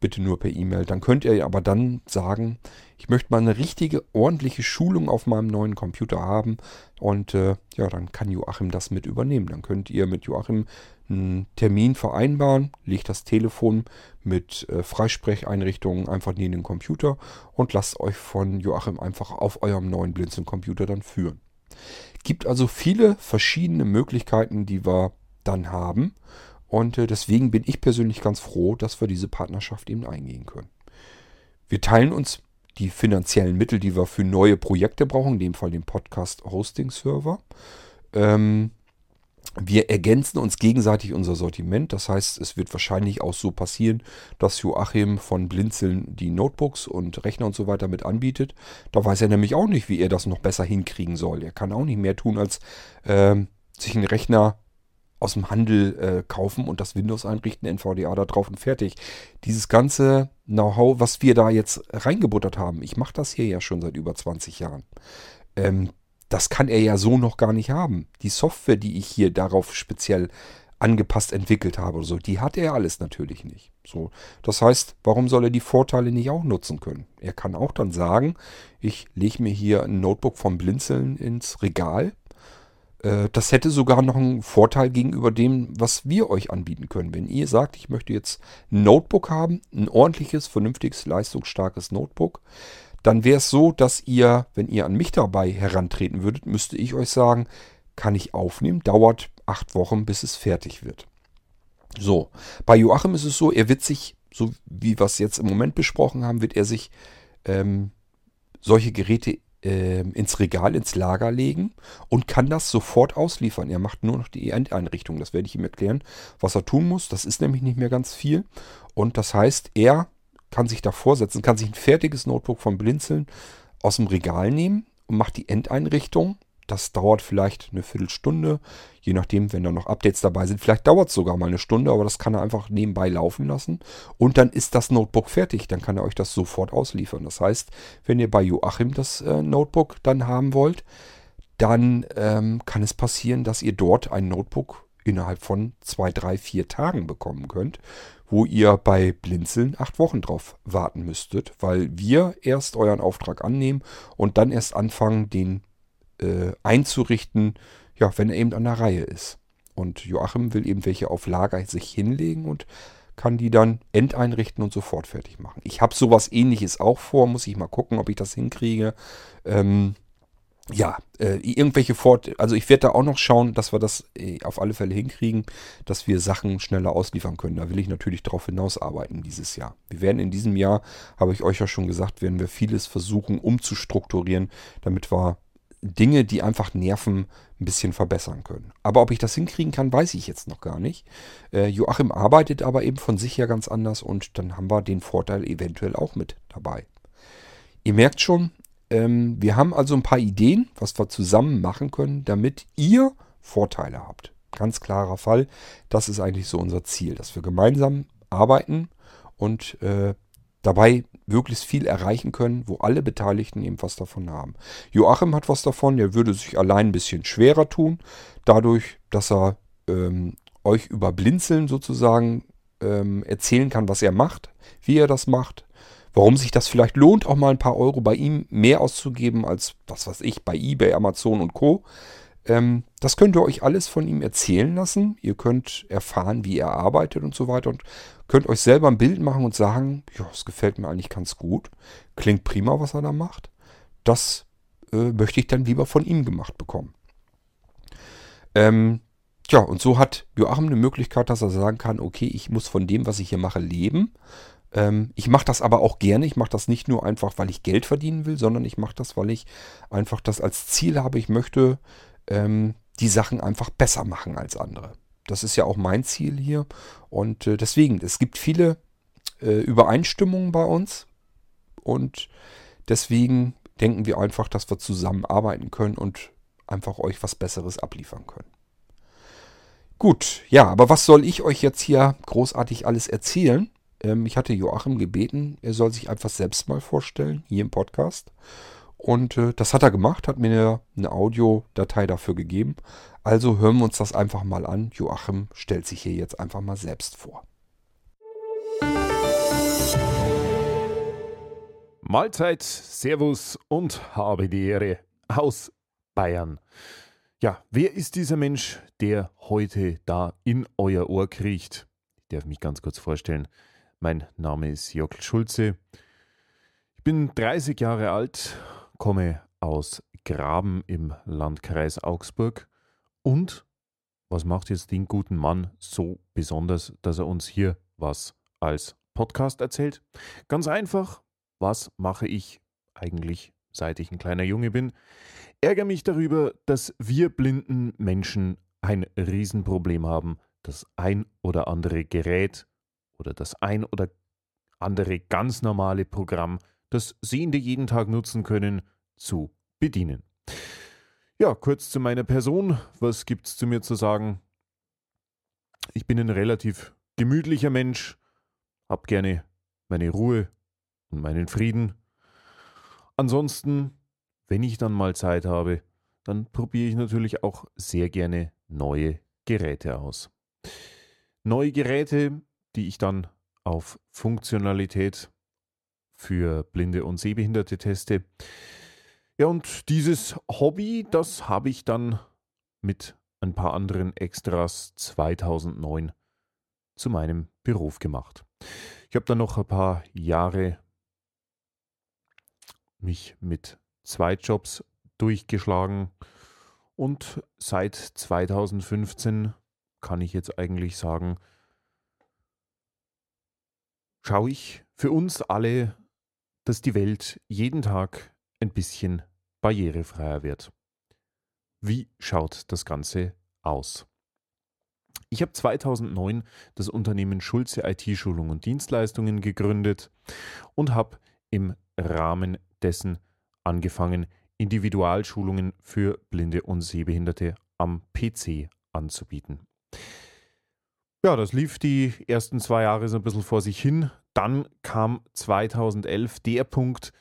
Speaker 1: bitte nur per E-Mail. Dann könnt ihr aber dann sagen, ich möchte mal eine richtige, ordentliche Schulung auf meinem neuen Computer haben. Und äh, ja, dann kann Joachim das mit übernehmen. Dann könnt ihr mit Joachim einen Termin vereinbaren, legt das Telefon mit äh, Freisprecheinrichtungen einfach neben den Computer und lasst euch von Joachim einfach auf eurem neuen Blinzeln-Computer dann führen. Gibt also viele verschiedene Möglichkeiten, die wir dann haben. Und äh, deswegen bin ich persönlich ganz froh, dass wir diese Partnerschaft eben eingehen können. Wir teilen uns die finanziellen Mittel, die wir für neue Projekte brauchen, in dem Fall den Podcast-Hosting-Server. Ähm, wir ergänzen uns gegenseitig unser Sortiment. Das heißt, es wird wahrscheinlich auch so passieren, dass Joachim von Blinzeln die Notebooks und Rechner und so weiter mit anbietet. Da weiß er nämlich auch nicht, wie er das noch besser hinkriegen soll. Er kann auch nicht mehr tun, als ähm, sich einen Rechner aus dem Handel äh, kaufen und das Windows einrichten, NVDA da drauf und fertig. Dieses ganze Know-how, was wir da jetzt reingebuttert haben, ich mache das hier ja schon seit über 20 Jahren. Ähm, das kann er ja so noch gar nicht haben. Die Software, die ich hier darauf speziell angepasst entwickelt habe oder so, die hat er alles natürlich nicht. So, das heißt, warum soll er die Vorteile nicht auch nutzen können? Er kann auch dann sagen, ich lege mir hier ein Notebook vom Blinzeln ins Regal das hätte sogar noch einen Vorteil gegenüber dem, was wir euch anbieten können. Wenn ihr sagt, ich möchte jetzt ein Notebook haben, ein ordentliches, vernünftiges, leistungsstarkes Notebook, dann wäre es so, dass ihr, wenn ihr an mich dabei herantreten würdet, müsste ich euch sagen, kann ich aufnehmen, dauert acht Wochen, bis es fertig wird. So, bei Joachim ist es so, er wird sich, so wie wir es jetzt im Moment besprochen haben, wird er sich ähm, solche Geräte äh, ins Regal, ins Lager legen und kann das sofort ausliefern. Er macht nur noch die Endeinrichtung. Das werde ich ihm erklären, was er tun muss. Das ist nämlich nicht mehr ganz viel. Und das heißt, er kann sich davor setzen, kann sich ein fertiges Notebook vom Blinzeln aus dem Regal nehmen und macht die Endeinrichtung das dauert vielleicht eine Viertelstunde, je nachdem, wenn da noch Updates dabei sind. Vielleicht dauert es sogar mal eine Stunde, aber das kann er einfach nebenbei laufen lassen. Und dann ist das Notebook fertig. Dann kann er euch das sofort ausliefern. Das heißt, wenn ihr bei Joachim das äh, Notebook dann haben wollt, dann ähm, kann es passieren, dass ihr dort ein Notebook innerhalb von zwei, drei, vier Tagen bekommen könnt, wo ihr bei Blinzeln acht Wochen drauf warten müsstet, weil wir erst euren Auftrag annehmen und dann erst anfangen, den äh, einzurichten, ja, wenn er eben an der Reihe ist. Und Joachim will eben welche auf Lager sich hinlegen und kann die dann endeinrichten und sofort fertig machen. Ich habe sowas ähnliches auch vor, muss ich mal gucken, ob ich das hinkriege. Ähm, ja, äh, irgendwelche Fort, also ich werde da auch noch schauen, dass wir das äh, auf alle Fälle hinkriegen, dass wir Sachen schneller ausliefern können. Da will ich natürlich darauf hinausarbeiten dieses Jahr. Wir werden in diesem Jahr, habe ich euch ja schon gesagt, werden wir vieles versuchen umzustrukturieren, damit wir Dinge, die einfach nerven, ein bisschen verbessern können. Aber ob ich das hinkriegen kann, weiß ich jetzt noch gar nicht. Äh, Joachim arbeitet aber eben von sich her ganz anders und dann haben wir den Vorteil eventuell auch mit dabei. Ihr merkt schon, ähm, wir haben also ein paar Ideen, was wir zusammen machen können, damit ihr Vorteile habt. Ganz klarer Fall. Das ist eigentlich so unser Ziel, dass wir gemeinsam arbeiten und äh, dabei möglichst viel erreichen können, wo alle Beteiligten eben was davon haben. Joachim hat was davon, er würde sich allein ein bisschen schwerer tun, dadurch, dass er ähm, euch über Blinzeln sozusagen ähm, erzählen kann, was er macht, wie er das macht, warum sich das vielleicht lohnt, auch mal ein paar Euro bei ihm mehr auszugeben als, was weiß ich, bei eBay, Amazon und Co. Ähm, das könnt ihr euch alles von ihm erzählen lassen. Ihr könnt erfahren, wie er arbeitet und so weiter und könnt euch selber ein Bild machen und sagen, ja, es gefällt mir eigentlich ganz gut. Klingt prima, was er da macht. Das äh, möchte ich dann lieber von ihm gemacht bekommen. Ähm, ja, und so hat Joachim eine Möglichkeit, dass er sagen kann, okay, ich muss von dem, was ich hier mache, leben. Ähm, ich mache das aber auch gerne. Ich mache das nicht nur einfach, weil ich Geld verdienen will, sondern ich mache das, weil ich einfach das als Ziel habe. Ich möchte ähm, die Sachen einfach besser machen als andere. Das ist ja auch mein Ziel hier. Und äh, deswegen, es gibt viele äh, Übereinstimmungen bei uns. Und deswegen denken wir einfach, dass wir zusammenarbeiten können und einfach euch was Besseres abliefern können. Gut, ja, aber was soll ich euch jetzt hier großartig alles erzählen? Ähm, ich hatte Joachim gebeten, er soll sich einfach selbst mal vorstellen, hier im Podcast. Und äh, das hat er gemacht, hat mir eine, Audiodatei dafür gegeben. Also hören wir uns das einfach mal an. Joachim stellt sich hier jetzt einfach mal selbst vor.
Speaker 2: Mahlzeit, Servus und habe die Ehre aus Bayern. Ja, wer ist dieser Mensch, der heute da in euer Ohr kriecht? Ich darf mich ganz kurz vorstellen. Mein Name ist Jörg Schulze. Ich bin 30 Jahre alt, komme aus Graben im Landkreis Augsburg und was macht jetzt den guten Mann so besonders, dass er uns hier was als Podcast erzählt? Ganz einfach, was mache ich eigentlich, seit ich ein kleiner Junge bin? Ärgere mich darüber, dass wir blinden Menschen ein Riesenproblem haben, das ein oder andere Gerät oder das ein oder andere ganz normale Programm, das Sehende jeden Tag nutzen können, zu bedienen. Ja, kurz zu meiner Person. Was gibt es zu mir zu sagen? Ich bin ein relativ gemütlicher Mensch, hab gerne meine Ruhe und meinen Frieden. Ansonsten, wenn ich dann mal Zeit habe, dann probiere ich natürlich auch sehr gerne neue Geräte aus. Neue Geräte die ich dann auf Funktionalität für Blinde und Sehbehinderte teste. Ja, und dieses Hobby, das habe ich dann mit ein paar anderen Extras 2009 zu meinem Beruf gemacht. Ich habe dann noch ein paar Jahre mich mit zwei Jobs durchgeschlagen und seit 2015 kann ich jetzt eigentlich sagen, schaue ich für uns alle, dass die Welt jeden Tag ein bisschen barrierefreier wird. Wie schaut das Ganze aus? Ich habe 2009 das Unternehmen Schulze IT-Schulung und Dienstleistungen gegründet und habe im Rahmen dessen angefangen, Individualschulungen für Blinde und Sehbehinderte am PC anzubieten. Ja, das lief die ersten zwei Jahre so ein bisschen vor sich hin. Dann kam 2011 der Punkt,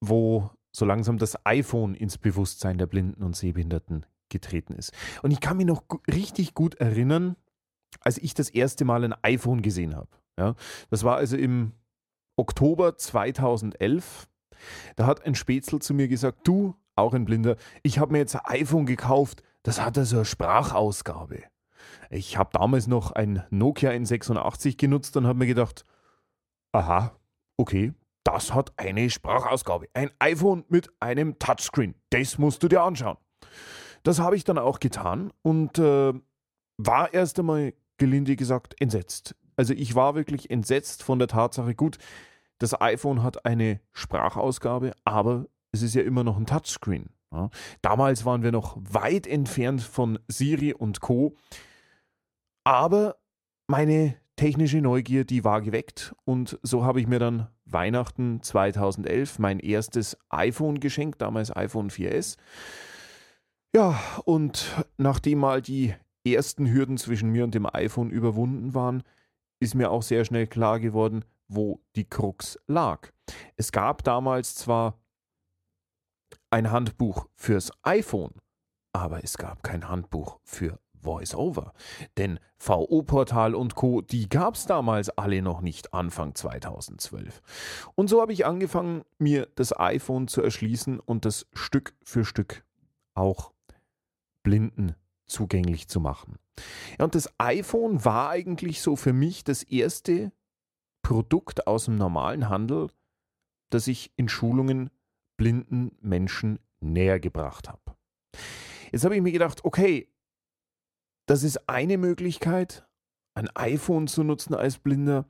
Speaker 2: wo so langsam das iPhone ins Bewusstsein der Blinden und Sehbehinderten getreten ist. Und ich kann mich noch richtig gut erinnern, als ich das erste Mal ein iPhone gesehen habe. Ja, das war also im Oktober 2011. Da hat ein Spätzl zu mir gesagt, du, auch ein Blinder, ich habe mir jetzt ein iPhone gekauft, das hat also eine Sprachausgabe. Ich habe damals noch ein Nokia N86 genutzt und habe mir gedacht, aha, okay, das hat eine Sprachausgabe. Ein iPhone mit einem Touchscreen. Das musst du dir anschauen. Das habe ich dann auch getan und äh, war erst einmal gelinde gesagt entsetzt. Also ich war wirklich entsetzt von der Tatsache, gut, das iPhone hat eine Sprachausgabe, aber es ist ja immer noch ein Touchscreen. Ja. Damals waren wir noch weit entfernt von Siri und Co. Aber meine technische Neugier, die war geweckt und so habe ich mir dann Weihnachten 2011 mein erstes iPhone geschenkt, damals iPhone 4S. Ja, und nachdem mal die ersten Hürden zwischen mir und dem iPhone überwunden waren, ist mir auch sehr schnell klar geworden, wo die Krux lag. Es gab damals zwar ein Handbuch fürs iPhone, aber es gab kein Handbuch für VoiceOver. Denn VO-Portal und Co., die gab es damals alle noch nicht Anfang 2012. Und so habe ich angefangen, mir das iPhone zu erschließen und das Stück für Stück auch Blinden zugänglich zu machen. Ja, und das iPhone war eigentlich so für mich das erste Produkt aus dem normalen Handel, das ich in Schulungen blinden Menschen näher gebracht habe. Jetzt habe ich mir gedacht, okay, das ist eine Möglichkeit, ein iPhone zu nutzen als Blinder,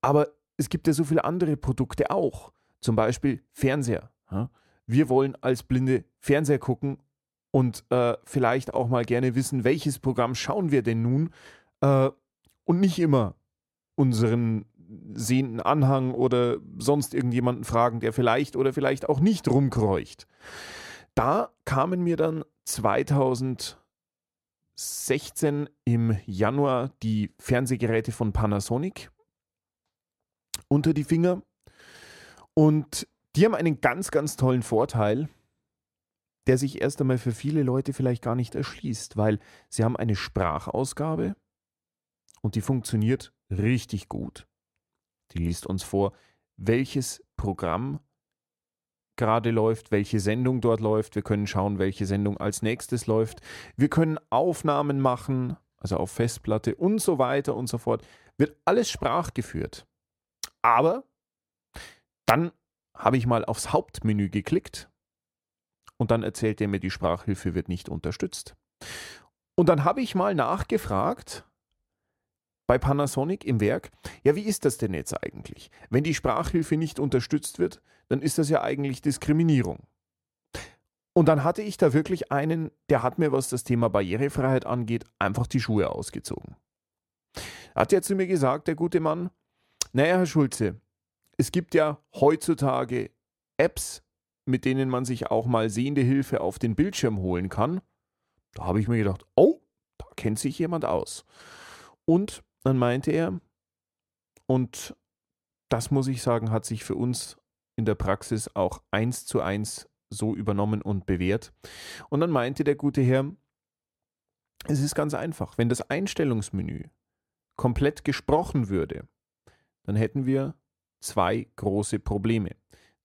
Speaker 2: aber es gibt ja so viele andere Produkte auch, zum Beispiel Fernseher. Wir wollen als Blinde Fernseher gucken und äh, vielleicht auch mal gerne wissen, welches Programm schauen wir denn nun äh, und nicht immer unseren sehenden Anhang oder sonst irgendjemanden fragen, der vielleicht oder vielleicht auch nicht rumkreucht. Da kamen mir dann 2016 im Januar die Fernsehgeräte von Panasonic unter die Finger und die haben einen ganz, ganz tollen Vorteil der sich erst einmal für viele Leute vielleicht gar nicht erschließt, weil sie haben eine Sprachausgabe und die funktioniert richtig gut. Die liest uns vor, welches Programm gerade läuft, welche Sendung dort läuft. Wir können schauen, welche Sendung als nächstes läuft. Wir können Aufnahmen machen, also auf Festplatte und so weiter und so fort. Wird alles sprachgeführt. Aber dann habe ich mal aufs Hauptmenü geklickt und dann erzählt er mir, die Sprachhilfe wird nicht unterstützt. Und dann habe ich mal nachgefragt bei Panasonic im Werk, ja, wie ist das denn jetzt eigentlich? Wenn die Sprachhilfe nicht unterstützt wird, dann ist das ja eigentlich Diskriminierung. Und dann hatte ich da wirklich einen, der hat mir, was das Thema Barrierefreiheit angeht, einfach die Schuhe ausgezogen. Hat er zu mir gesagt, der gute Mann, naja, Herr Schulze, es gibt ja heutzutage Apps, mit denen man sich auch mal sehende Hilfe auf den Bildschirm holen kann. Da habe ich mir gedacht, oh, da kennt sich jemand aus. Und dann meinte er, und das muss ich sagen, hat sich für uns in der Praxis auch eins zu eins so übernommen und bewährt. Und dann meinte der gute Herr, es ist ganz einfach, wenn das Einstellungsmenü komplett gesprochen würde, dann hätten wir zwei große Probleme.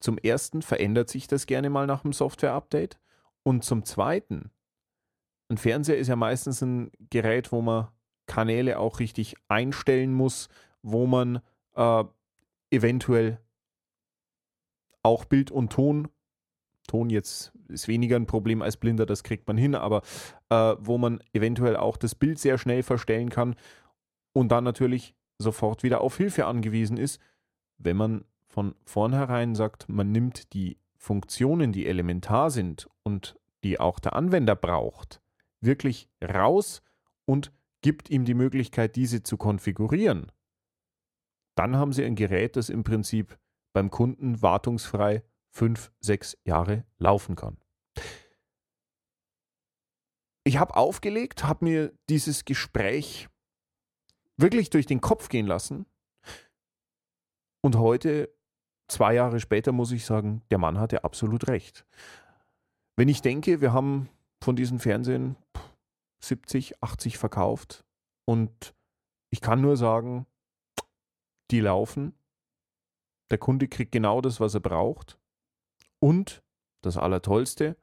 Speaker 2: Zum ersten verändert sich das gerne mal nach dem Software-Update. Und zum zweiten, ein Fernseher ist ja meistens ein Gerät, wo man Kanäle auch richtig einstellen muss, wo man äh, eventuell auch Bild und Ton, Ton jetzt ist weniger ein Problem als Blinder, das kriegt man hin, aber äh, wo man eventuell auch das Bild sehr schnell verstellen kann und dann natürlich sofort wieder auf Hilfe angewiesen ist, wenn man von vornherein sagt, man nimmt die Funktionen, die elementar sind und die auch der Anwender braucht, wirklich raus und gibt ihm die Möglichkeit, diese zu konfigurieren, dann haben Sie ein Gerät, das im Prinzip beim Kunden wartungsfrei fünf, sechs Jahre laufen kann. Ich habe aufgelegt, habe mir dieses Gespräch wirklich durch den Kopf gehen lassen und heute zwei Jahre später muss ich sagen, der Mann hatte absolut recht. Wenn ich denke, wir haben von diesen Fernsehen 70, 80 verkauft und Ich kann nur sagen, die laufen. Der Kunde kriegt genau das, was er braucht. Und das Allertollste,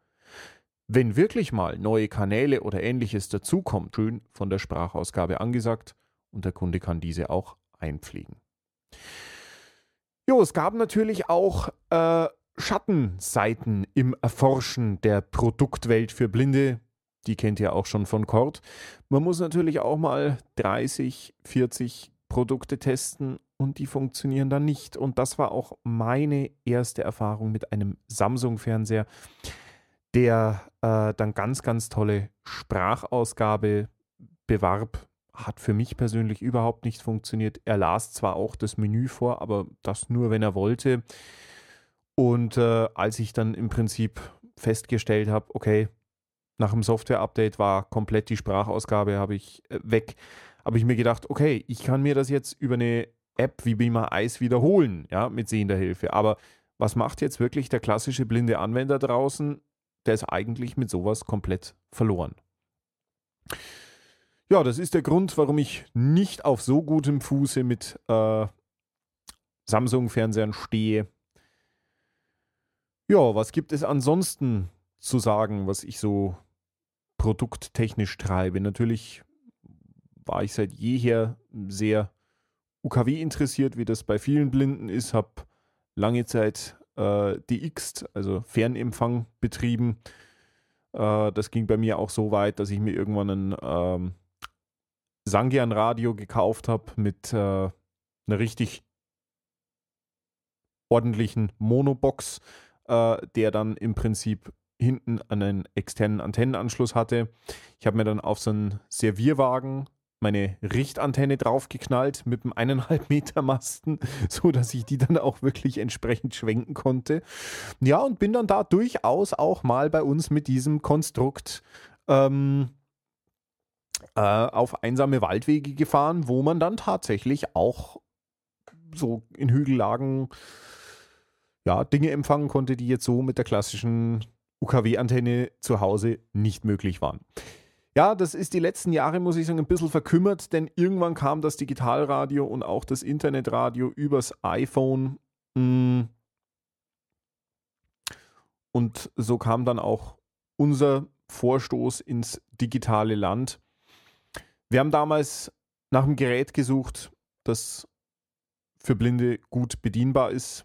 Speaker 2: wenn wirklich mal neue Kanäle oder ähnliches dazukommt, schön von der Sprachausgabe angesagt und der Kunde kann diese auch einpflegen. Jo, es gab natürlich auch äh, Schattenseiten im Erforschen der Produktwelt für Blinde. Die kennt ihr auch schon von Cord. Man muss natürlich auch mal 30, 40 Produkte testen und die funktionieren dann nicht. Und das war auch meine erste Erfahrung mit einem Samsung-Fernseher, der äh, dann ganz, ganz tolle Sprachausgabe bewarb. Hat für mich persönlich überhaupt nicht funktioniert. Er las zwar auch das Menü vor, aber das nur, wenn er wollte. Und äh, als ich dann im Prinzip festgestellt habe, okay, nach dem Software-Update war komplett die Sprachausgabe, habe ich äh, weg, habe ich mir gedacht, okay, ich kann mir das jetzt über eine App wie Beamer Eis wiederholen, ja, mit sehender Hilfe. Aber was macht jetzt wirklich der klassische blinde Anwender draußen? Der ist eigentlich mit sowas komplett verloren. Ja, das ist der Grund, warum ich nicht auf so gutem Fuße mit äh, Samsung-Fernsehern stehe. Ja, was gibt es ansonsten zu sagen, was ich so produkttechnisch treibe? Natürlich war ich seit jeher sehr UKW interessiert, wie das bei vielen Blinden ist, habe lange Zeit äh, DX, also Fernempfang, betrieben. Äh, das ging bei mir auch so weit, dass ich mir irgendwann ein ähm, Sangian-Radio gekauft habe mit äh, einer richtig ordentlichen Monobox, äh, der dann im Prinzip hinten einen externen Antennenanschluss hatte. Ich habe mir dann auf so einen Servierwagen meine Richtantenne draufgeknallt mit einem eineinhalb Meter Masten, *laughs* so dass ich die dann auch wirklich entsprechend schwenken konnte. Ja, und bin dann da durchaus auch mal bei uns mit diesem Konstrukt ähm, äh, auf einsame Waldwege gefahren, wo man dann tatsächlich auch so in Hügellagen ja, Dinge empfangen konnte, die jetzt so mit der klassischen UKW-Antenne zu Hause nicht möglich waren. Ja, das ist die letzten Jahre, muss ich sagen, ein bisschen verkümmert, denn irgendwann kam das Digitalradio und auch das Internetradio übers iPhone. Mm. Und so kam dann auch unser Vorstoß ins digitale Land. Wir haben damals nach einem Gerät gesucht, das für Blinde gut bedienbar ist.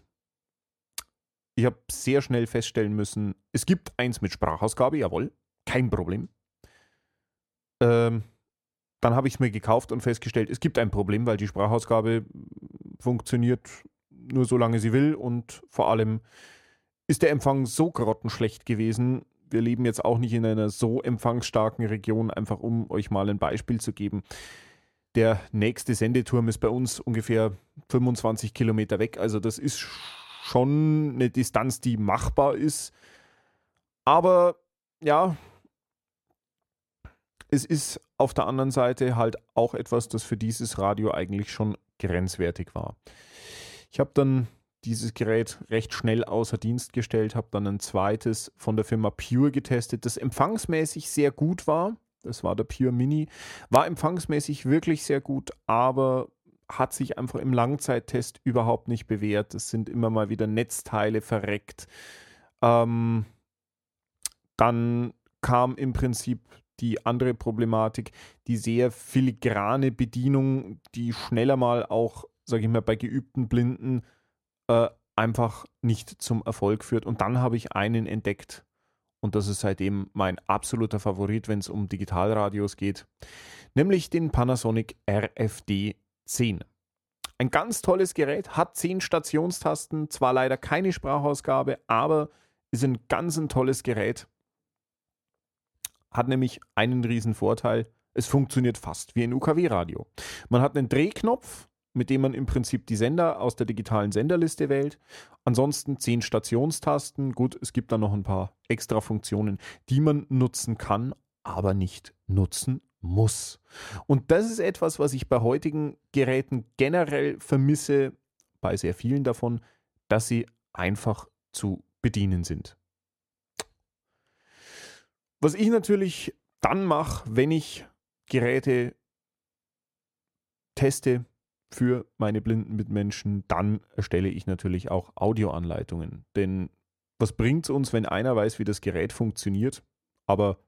Speaker 2: Ich habe sehr schnell feststellen müssen, es gibt eins mit Sprachausgabe, jawohl, kein Problem. Ähm, dann habe ich es mir gekauft und festgestellt, es gibt ein Problem, weil die Sprachausgabe funktioniert nur so lange sie will und vor allem ist der Empfang so grottenschlecht gewesen. Wir leben jetzt auch nicht in einer so empfangsstarken Region, einfach um euch mal ein Beispiel zu geben. Der nächste Sendeturm ist bei uns ungefähr 25 Kilometer weg. Also das ist schon eine Distanz, die machbar ist. Aber ja, es ist auf der anderen Seite halt auch etwas, das für dieses Radio eigentlich schon grenzwertig war. Ich habe dann dieses Gerät recht schnell außer Dienst gestellt, habe dann ein zweites von der Firma Pure getestet, das empfangsmäßig sehr gut war. Das war der Pure Mini. War empfangsmäßig wirklich sehr gut, aber hat sich einfach im Langzeittest überhaupt nicht bewährt. Es sind immer mal wieder Netzteile verreckt. Ähm, dann kam im Prinzip die andere Problematik, die sehr filigrane Bedienung, die schneller mal auch, sage ich mal, bei geübten Blinden äh, einfach nicht zum Erfolg führt. Und dann habe ich einen entdeckt und das ist seitdem mein absoluter Favorit, wenn es um Digitalradios geht, nämlich den Panasonic RFD 10. Ein ganz tolles Gerät, hat 10 Stationstasten, zwar leider keine Sprachausgabe, aber ist ein ganz ein tolles Gerät hat nämlich einen riesen Vorteil. Es funktioniert fast wie ein UKW-Radio. Man hat einen Drehknopf, mit dem man im Prinzip die Sender aus der digitalen Senderliste wählt. Ansonsten zehn Stationstasten. Gut, es gibt da noch ein paar extra Funktionen, die man nutzen kann, aber nicht nutzen muss. Und das ist etwas, was ich bei heutigen Geräten generell vermisse, bei sehr vielen davon, dass sie einfach zu bedienen sind. Was ich natürlich dann mache, wenn ich Geräte teste für meine blinden Mitmenschen, dann erstelle ich natürlich auch Audioanleitungen. Denn was bringt es uns, wenn einer weiß, wie das Gerät funktioniert, aber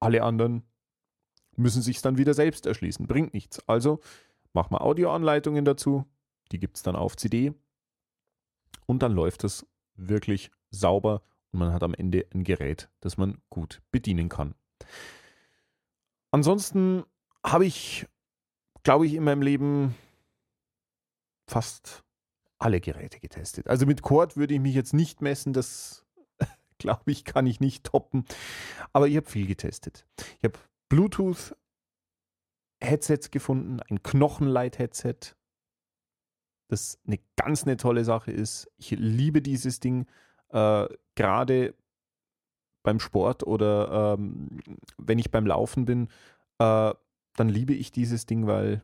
Speaker 2: alle anderen müssen sich dann wieder selbst erschließen? Bringt nichts. Also mach mal Audioanleitungen dazu, die gibt es dann auf CD und dann läuft es wirklich sauber und man hat am Ende ein Gerät, das man gut bedienen kann. Ansonsten habe ich, glaube ich, in meinem Leben fast alle Geräte getestet. Also mit Cord würde ich mich jetzt nicht messen, das *laughs* glaube ich, kann ich nicht toppen. Aber ich habe viel getestet. Ich habe Bluetooth Headsets gefunden, ein Knochenleit-Headset, das eine ganz eine tolle Sache ist. Ich liebe dieses Ding, äh, gerade beim Sport oder ähm, wenn ich beim Laufen bin, äh, dann liebe ich dieses Ding, weil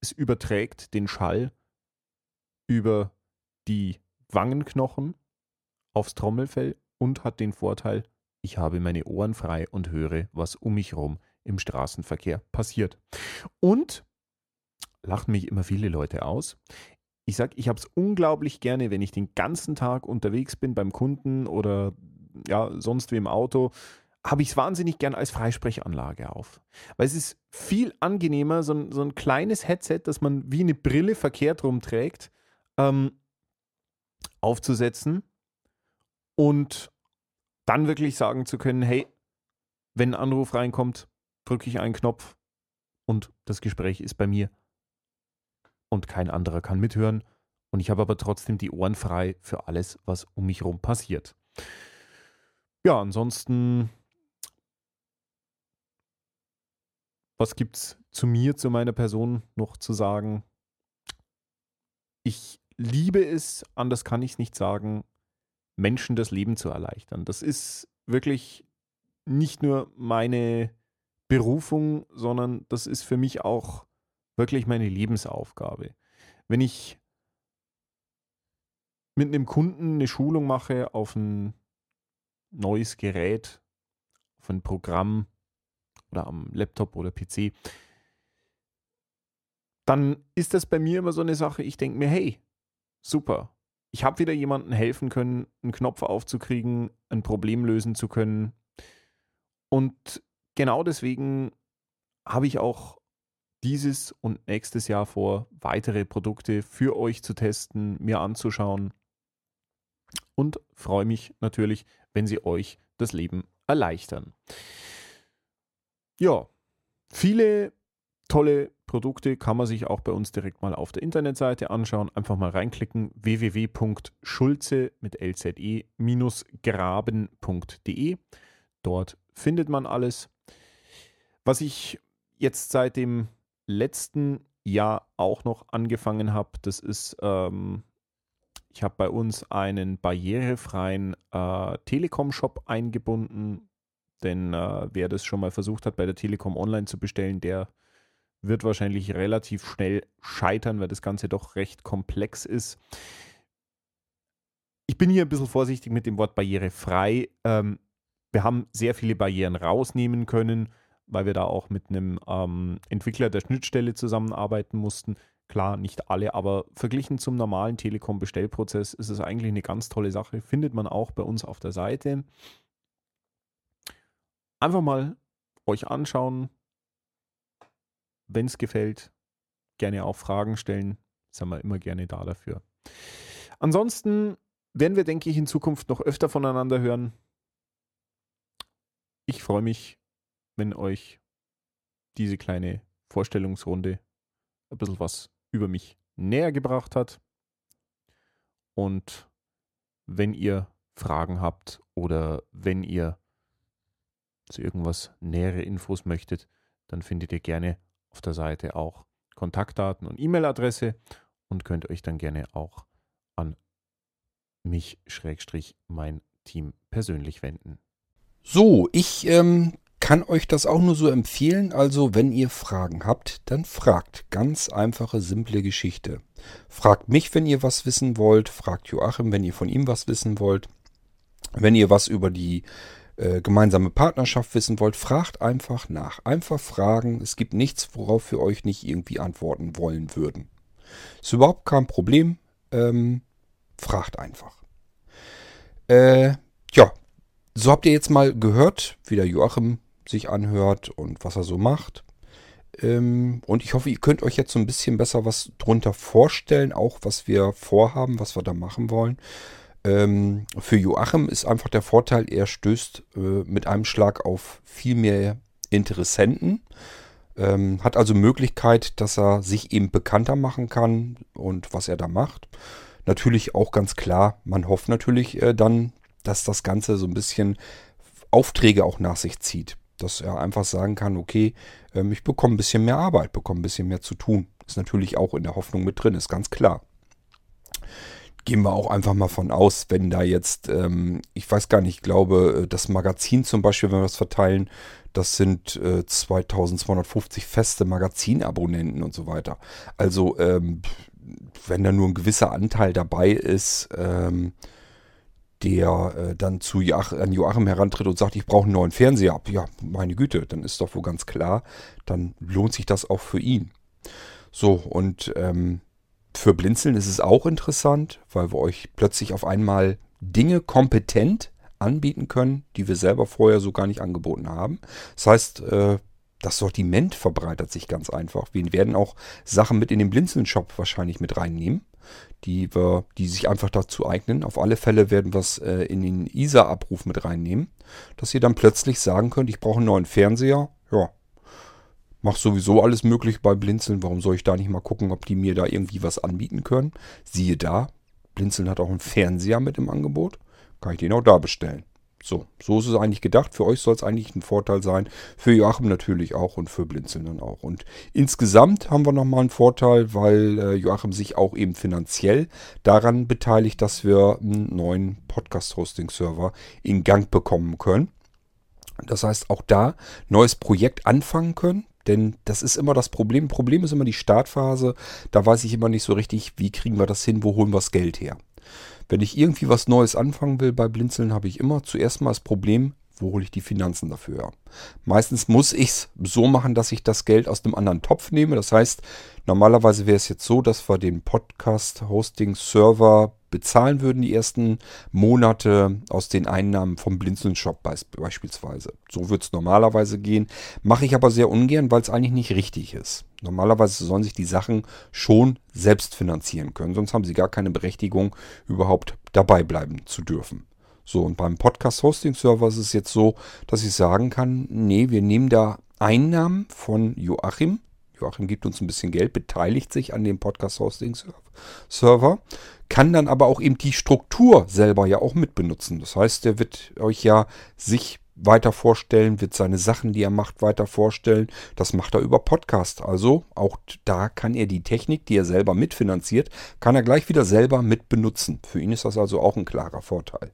Speaker 2: es überträgt den Schall über die Wangenknochen aufs Trommelfell und hat den Vorteil, ich habe meine Ohren frei und höre, was um mich herum im Straßenverkehr passiert. Und lachen mich immer viele Leute aus. Ich sage, ich habe es unglaublich gerne, wenn ich den ganzen Tag unterwegs bin beim Kunden oder ja, sonst wie im Auto, habe ich es wahnsinnig gern als Freisprechanlage auf. Weil es ist viel angenehmer, so ein, so ein kleines Headset, das man wie eine Brille verkehrt rumträgt, ähm, aufzusetzen und dann wirklich sagen zu können, hey, wenn ein Anruf reinkommt, drücke ich einen Knopf und das Gespräch ist bei mir und kein anderer kann mithören und ich habe aber trotzdem die Ohren frei für alles, was um mich herum passiert. Ja, ansonsten, was gibt es zu mir, zu meiner Person noch zu sagen? Ich liebe es, anders kann ich es nicht sagen, Menschen das Leben zu erleichtern. Das ist wirklich nicht nur meine Berufung, sondern das ist für mich auch wirklich meine Lebensaufgabe. Wenn ich mit einem Kunden eine Schulung mache auf ein neues Gerät, auf ein Programm oder am Laptop oder PC, dann ist das bei mir immer so eine Sache, ich denke mir, hey, super, ich habe wieder jemandem helfen können, einen Knopf aufzukriegen, ein Problem lösen zu können. Und genau deswegen habe ich auch dieses und nächstes Jahr vor, weitere Produkte für euch zu testen, mir anzuschauen und freue mich natürlich, wenn sie euch das Leben erleichtern. Ja, viele tolle Produkte kann man sich auch bei uns direkt mal auf der Internetseite anschauen. Einfach mal reinklicken www.schulze mit lze-graben.de. Dort findet man alles. Was ich jetzt seit dem letzten Jahr auch noch angefangen habe, das ist, ähm, ich habe bei uns einen barrierefreien äh, Telekom-Shop eingebunden. Denn äh, wer das schon mal versucht hat, bei der Telekom online zu bestellen, der wird wahrscheinlich relativ schnell scheitern, weil das Ganze doch recht komplex ist. Ich bin hier ein bisschen vorsichtig mit dem Wort barrierefrei. Ähm, wir haben sehr viele Barrieren rausnehmen können weil wir da auch mit einem ähm, Entwickler der Schnittstelle zusammenarbeiten mussten. Klar, nicht alle, aber verglichen zum normalen Telekom-Bestellprozess ist es eigentlich eine ganz tolle Sache. Findet man auch bei uns auf der Seite. Einfach mal euch anschauen. Wenn es gefällt, gerne auch Fragen stellen. Sind wir immer gerne da dafür. Ansonsten werden wir, denke ich, in Zukunft noch öfter voneinander hören. Ich freue mich wenn euch diese kleine Vorstellungsrunde ein bisschen was über mich näher gebracht hat. Und wenn ihr Fragen habt oder wenn ihr zu irgendwas nähere Infos möchtet, dann findet ihr gerne auf der Seite auch Kontaktdaten und E-Mail-Adresse und könnt euch dann gerne auch an mich, Schrägstrich, mein Team persönlich wenden.
Speaker 1: So, ich ähm, kann euch das auch nur so empfehlen. Also, wenn ihr Fragen habt, dann fragt. Ganz einfache, simple Geschichte. Fragt mich, wenn ihr was wissen wollt. Fragt Joachim, wenn ihr von ihm was wissen wollt. Wenn ihr was über die äh, gemeinsame Partnerschaft wissen wollt, fragt einfach nach. Einfach fragen. Es gibt nichts, worauf wir euch nicht irgendwie antworten wollen würden. Ist überhaupt kein Problem. Ähm, fragt einfach. Äh, ja, so habt ihr jetzt mal gehört, wie der Joachim sich anhört und was er so macht. Ähm, und ich hoffe, ihr könnt euch jetzt so ein bisschen besser was drunter vorstellen, auch was wir vorhaben, was wir da machen wollen. Ähm, für Joachim ist einfach der Vorteil, er stößt äh, mit einem Schlag auf viel mehr Interessenten. Ähm, hat also Möglichkeit, dass er sich eben bekannter machen kann und was er da macht. Natürlich auch ganz klar, man hofft natürlich äh, dann, dass das Ganze so ein bisschen Aufträge auch nach sich zieht. Dass er einfach sagen kann, okay, ähm, ich bekomme ein bisschen mehr Arbeit, bekomme ein bisschen mehr zu tun. Ist natürlich auch in der Hoffnung mit drin, ist ganz klar gehen wir auch einfach mal von aus, wenn da jetzt, ähm, ich weiß gar nicht, ich glaube, äh, das Magazin zum Beispiel, wenn wir das verteilen, das sind äh, 2250 feste Magazinabonnenten und so weiter. Also, ähm, wenn da nur ein gewisser Anteil dabei ist, der äh, dann zu Joach an Joachim herantritt und sagt, ich brauche einen neuen Fernseher ab. Ja, meine Güte, dann ist doch wohl ganz klar, dann lohnt sich das auch für ihn. So, und ähm, für Blinzeln ist es auch interessant, weil wir euch plötzlich auf einmal Dinge kompetent anbieten können, die wir selber vorher so gar nicht angeboten haben. Das heißt, äh, das Sortiment verbreitert sich ganz einfach. Wir werden auch Sachen mit in den Blinzeln-Shop wahrscheinlich mit reinnehmen, die, wir, die sich einfach dazu eignen. Auf alle Fälle werden wir es äh, in den ISA-Abruf mit reinnehmen, dass ihr dann plötzlich sagen könnt, ich brauche einen neuen Fernseher. Ja, Mach sowieso alles möglich bei Blinzeln. Warum soll ich da nicht mal gucken, ob die mir da irgendwie was anbieten können? Siehe da, Blinzeln hat auch einen Fernseher mit im Angebot. Kann ich den auch da bestellen. So, so ist es eigentlich gedacht. Für euch soll es eigentlich ein Vorteil sein. Für Joachim natürlich auch und für Blinzeln dann auch. Und insgesamt haben wir nochmal einen Vorteil, weil äh, Joachim sich auch eben finanziell daran beteiligt, dass wir einen neuen Podcast-Hosting-Server in Gang bekommen können. Das heißt, auch da neues Projekt anfangen können. Denn das ist immer das Problem. Problem ist immer die Startphase. Da weiß ich immer nicht so richtig, wie kriegen wir das hin, wo holen wir das Geld her. Wenn ich irgendwie was Neues anfangen will bei Blinzeln, habe ich immer zuerst mal das Problem, wo hole ich die Finanzen dafür? Meistens muss ich es so machen, dass ich das Geld aus einem anderen Topf nehme. Das heißt, normalerweise wäre es jetzt so, dass wir den Podcast-Hosting-Server bezahlen würden die ersten Monate aus den Einnahmen vom Blinzeln-Shop beispielsweise. So wird es normalerweise gehen. Mache ich aber sehr ungern, weil es eigentlich nicht richtig ist. Normalerweise sollen sich die Sachen schon selbst finanzieren können, sonst haben sie gar keine Berechtigung, überhaupt dabei bleiben zu dürfen. So, und beim Podcast-Hosting-Server ist es jetzt so, dass ich sagen kann, nee, wir nehmen da Einnahmen von Joachim. Joachim gibt uns ein bisschen Geld, beteiligt sich an dem Podcast-Hosting-Server, kann dann aber auch eben die Struktur selber ja auch mitbenutzen. Das heißt, er wird euch ja sich weiter vorstellen, wird seine Sachen, die er macht, weiter vorstellen. Das macht er über Podcast. Also auch da kann er die Technik, die er selber mitfinanziert, kann er gleich wieder selber mitbenutzen. Für ihn ist das also auch ein klarer Vorteil.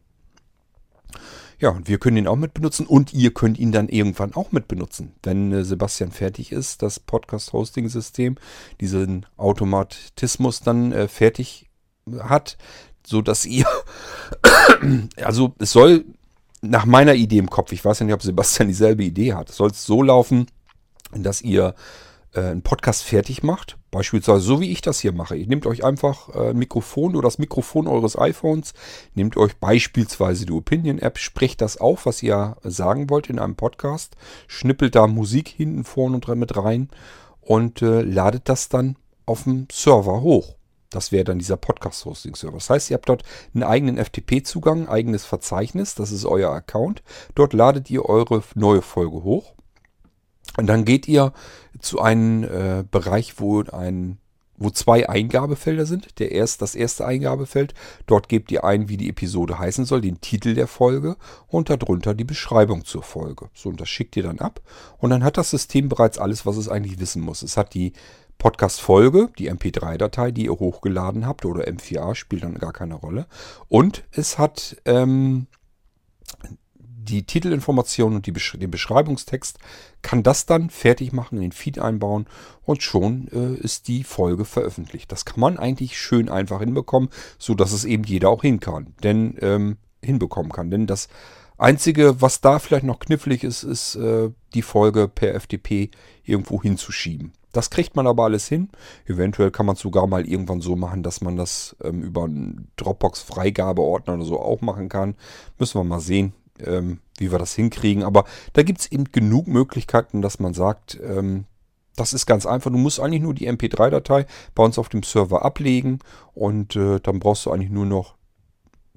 Speaker 1: Ja, und wir können ihn auch mit benutzen und ihr könnt ihn dann irgendwann auch mit benutzen. Wenn äh, Sebastian fertig ist, das Podcast-Hosting-System, diesen Automatismus dann äh, fertig hat, so dass ihr, *coughs* also es soll nach meiner Idee im Kopf, ich weiß ja nicht, ob Sebastian dieselbe Idee hat, soll es so laufen, dass ihr äh, einen Podcast fertig macht, beispielsweise so wie ich das hier mache. Ihr nehmt euch einfach äh, ein Mikrofon oder das Mikrofon eures iPhones, nehmt euch beispielsweise die Opinion-App, sprecht das auf, was ihr sagen wollt in einem Podcast, schnippelt da Musik hinten vorne und mit rein und äh, ladet das dann auf dem Server hoch. Das wäre dann dieser Podcast-Hosting-Server. Das heißt, ihr habt dort einen eigenen FTP-Zugang, eigenes Verzeichnis, das ist euer Account. Dort ladet ihr eure neue Folge hoch. Und dann geht ihr zu einem äh, Bereich, wo ein wo zwei Eingabefelder sind. Der erst, das erste Eingabefeld, dort gebt ihr ein, wie die Episode heißen soll, den Titel der Folge und darunter die Beschreibung zur Folge. So, und das schickt ihr dann ab. Und dann hat das System bereits alles, was es eigentlich wissen muss. Es hat die Podcast-Folge, die MP3-Datei, die ihr hochgeladen habt, oder M4A, spielt dann gar keine Rolle. Und es hat ähm, die Titelinformation und die den Beschreibungstext, kann das dann fertig machen, in den Feed einbauen und schon äh, ist die Folge veröffentlicht. Das kann man eigentlich schön einfach hinbekommen, so dass es eben jeder auch hin kann, denn ähm, hinbekommen kann. Denn das Einzige, was da vielleicht noch knifflig ist, ist äh, die Folge per FTP irgendwo hinzuschieben. Das kriegt man aber alles hin. Eventuell kann man es sogar mal irgendwann so machen, dass man das ähm, über einen Dropbox-Freigabeordner oder so auch machen kann. Müssen wir mal sehen, ähm, wie wir das hinkriegen. Aber da gibt es eben genug Möglichkeiten, dass man sagt, ähm, das ist ganz einfach. Du musst eigentlich nur die MP3-Datei bei uns auf dem Server ablegen und äh, dann brauchst du eigentlich nur noch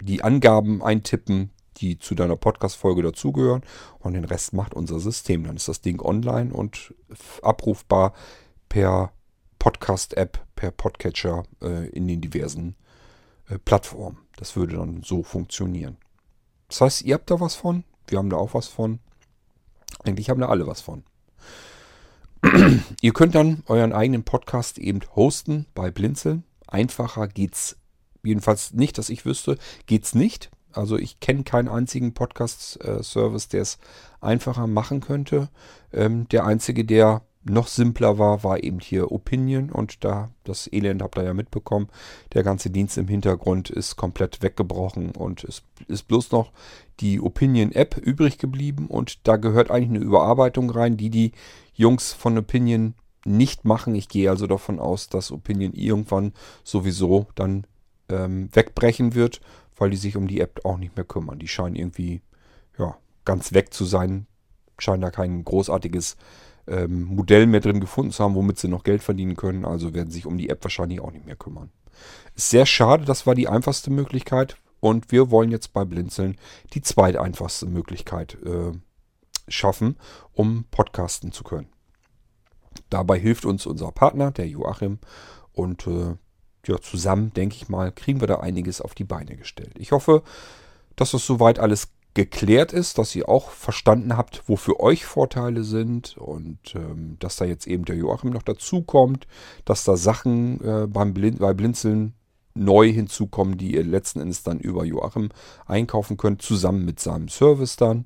Speaker 1: die Angaben eintippen, die zu deiner Podcast-Folge dazugehören und den Rest macht unser System. Dann ist das Ding online und abrufbar per Podcast-App, per Podcatcher äh, in den diversen äh, Plattformen. Das würde dann so funktionieren. Das heißt, ihr habt da was von, wir haben da auch was von. Eigentlich haben da alle was von. ihr könnt dann euren eigenen Podcast eben hosten bei Blinzeln. Einfacher geht's jedenfalls nicht, dass ich wüsste, geht's nicht. Also ich kenne keinen einzigen Podcast-Service, der es einfacher machen könnte. Ähm, der einzige, der noch simpler war, war eben hier Opinion und da, das Elend habt ihr ja mitbekommen, der ganze Dienst im Hintergrund ist komplett weggebrochen und es ist bloß noch die Opinion-App übrig geblieben und da gehört eigentlich eine Überarbeitung rein, die die Jungs von Opinion nicht machen. Ich gehe also davon aus, dass Opinion irgendwann sowieso dann ähm, wegbrechen wird, weil die sich um die App auch nicht mehr kümmern. Die scheinen irgendwie ja, ganz weg zu sein, scheinen da kein großartiges ähm, Modell mehr drin gefunden zu haben, womit sie noch Geld verdienen können. Also werden sich um die App wahrscheinlich auch nicht mehr kümmern. Ist sehr schade, das war die einfachste Möglichkeit. Und wir wollen jetzt bei Blinzeln die zweiteinfachste Möglichkeit äh, schaffen, um podcasten zu können. Dabei hilft uns unser Partner, der Joachim. Und äh, ja, zusammen, denke ich mal, kriegen wir da einiges auf die Beine gestellt. Ich hoffe, dass das soweit alles geklärt ist, dass ihr auch verstanden habt, wo für euch Vorteile sind und ähm, dass da jetzt eben der Joachim noch dazukommt, dass da Sachen äh, beim Blind, bei Blinzeln neu hinzukommen, die ihr letzten Endes dann über Joachim einkaufen könnt, zusammen mit seinem Service dann.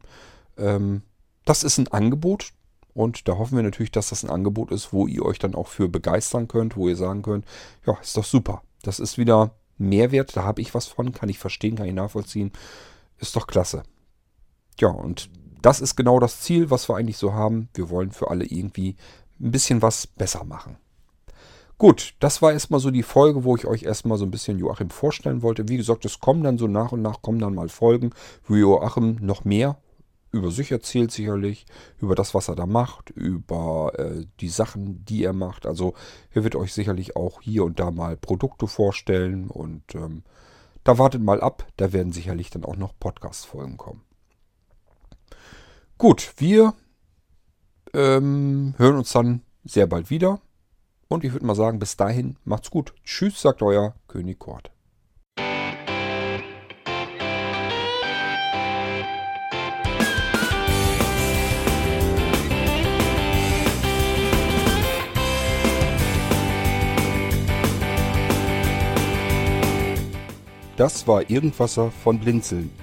Speaker 1: Ähm, das ist ein Angebot und da hoffen wir natürlich, dass das ein Angebot ist, wo ihr euch dann auch für begeistern könnt, wo ihr sagen könnt, ja, ist doch super. Das ist wieder Mehrwert, da habe ich was von, kann ich verstehen, kann ich nachvollziehen. Ist doch klasse. Ja, und das ist genau das Ziel, was wir eigentlich so haben. Wir wollen für alle irgendwie ein bisschen was besser machen. Gut, das war erstmal so die Folge, wo ich euch erstmal so ein bisschen Joachim vorstellen wollte. Wie gesagt, es kommen dann so nach und nach, kommen dann mal Folgen, wo Joachim noch mehr über sich erzählt sicherlich, über das, was er da macht, über äh, die Sachen, die er macht. Also er wird euch sicherlich auch hier und da mal Produkte vorstellen und ähm, da wartet mal ab, da werden sicherlich dann auch noch Podcast-Folgen kommen. Gut, wir ähm, hören uns dann sehr bald wieder. Und ich würde mal sagen, bis dahin macht's gut. Tschüss, sagt euer König Kort. Das war Irgendwasser von Blinzeln.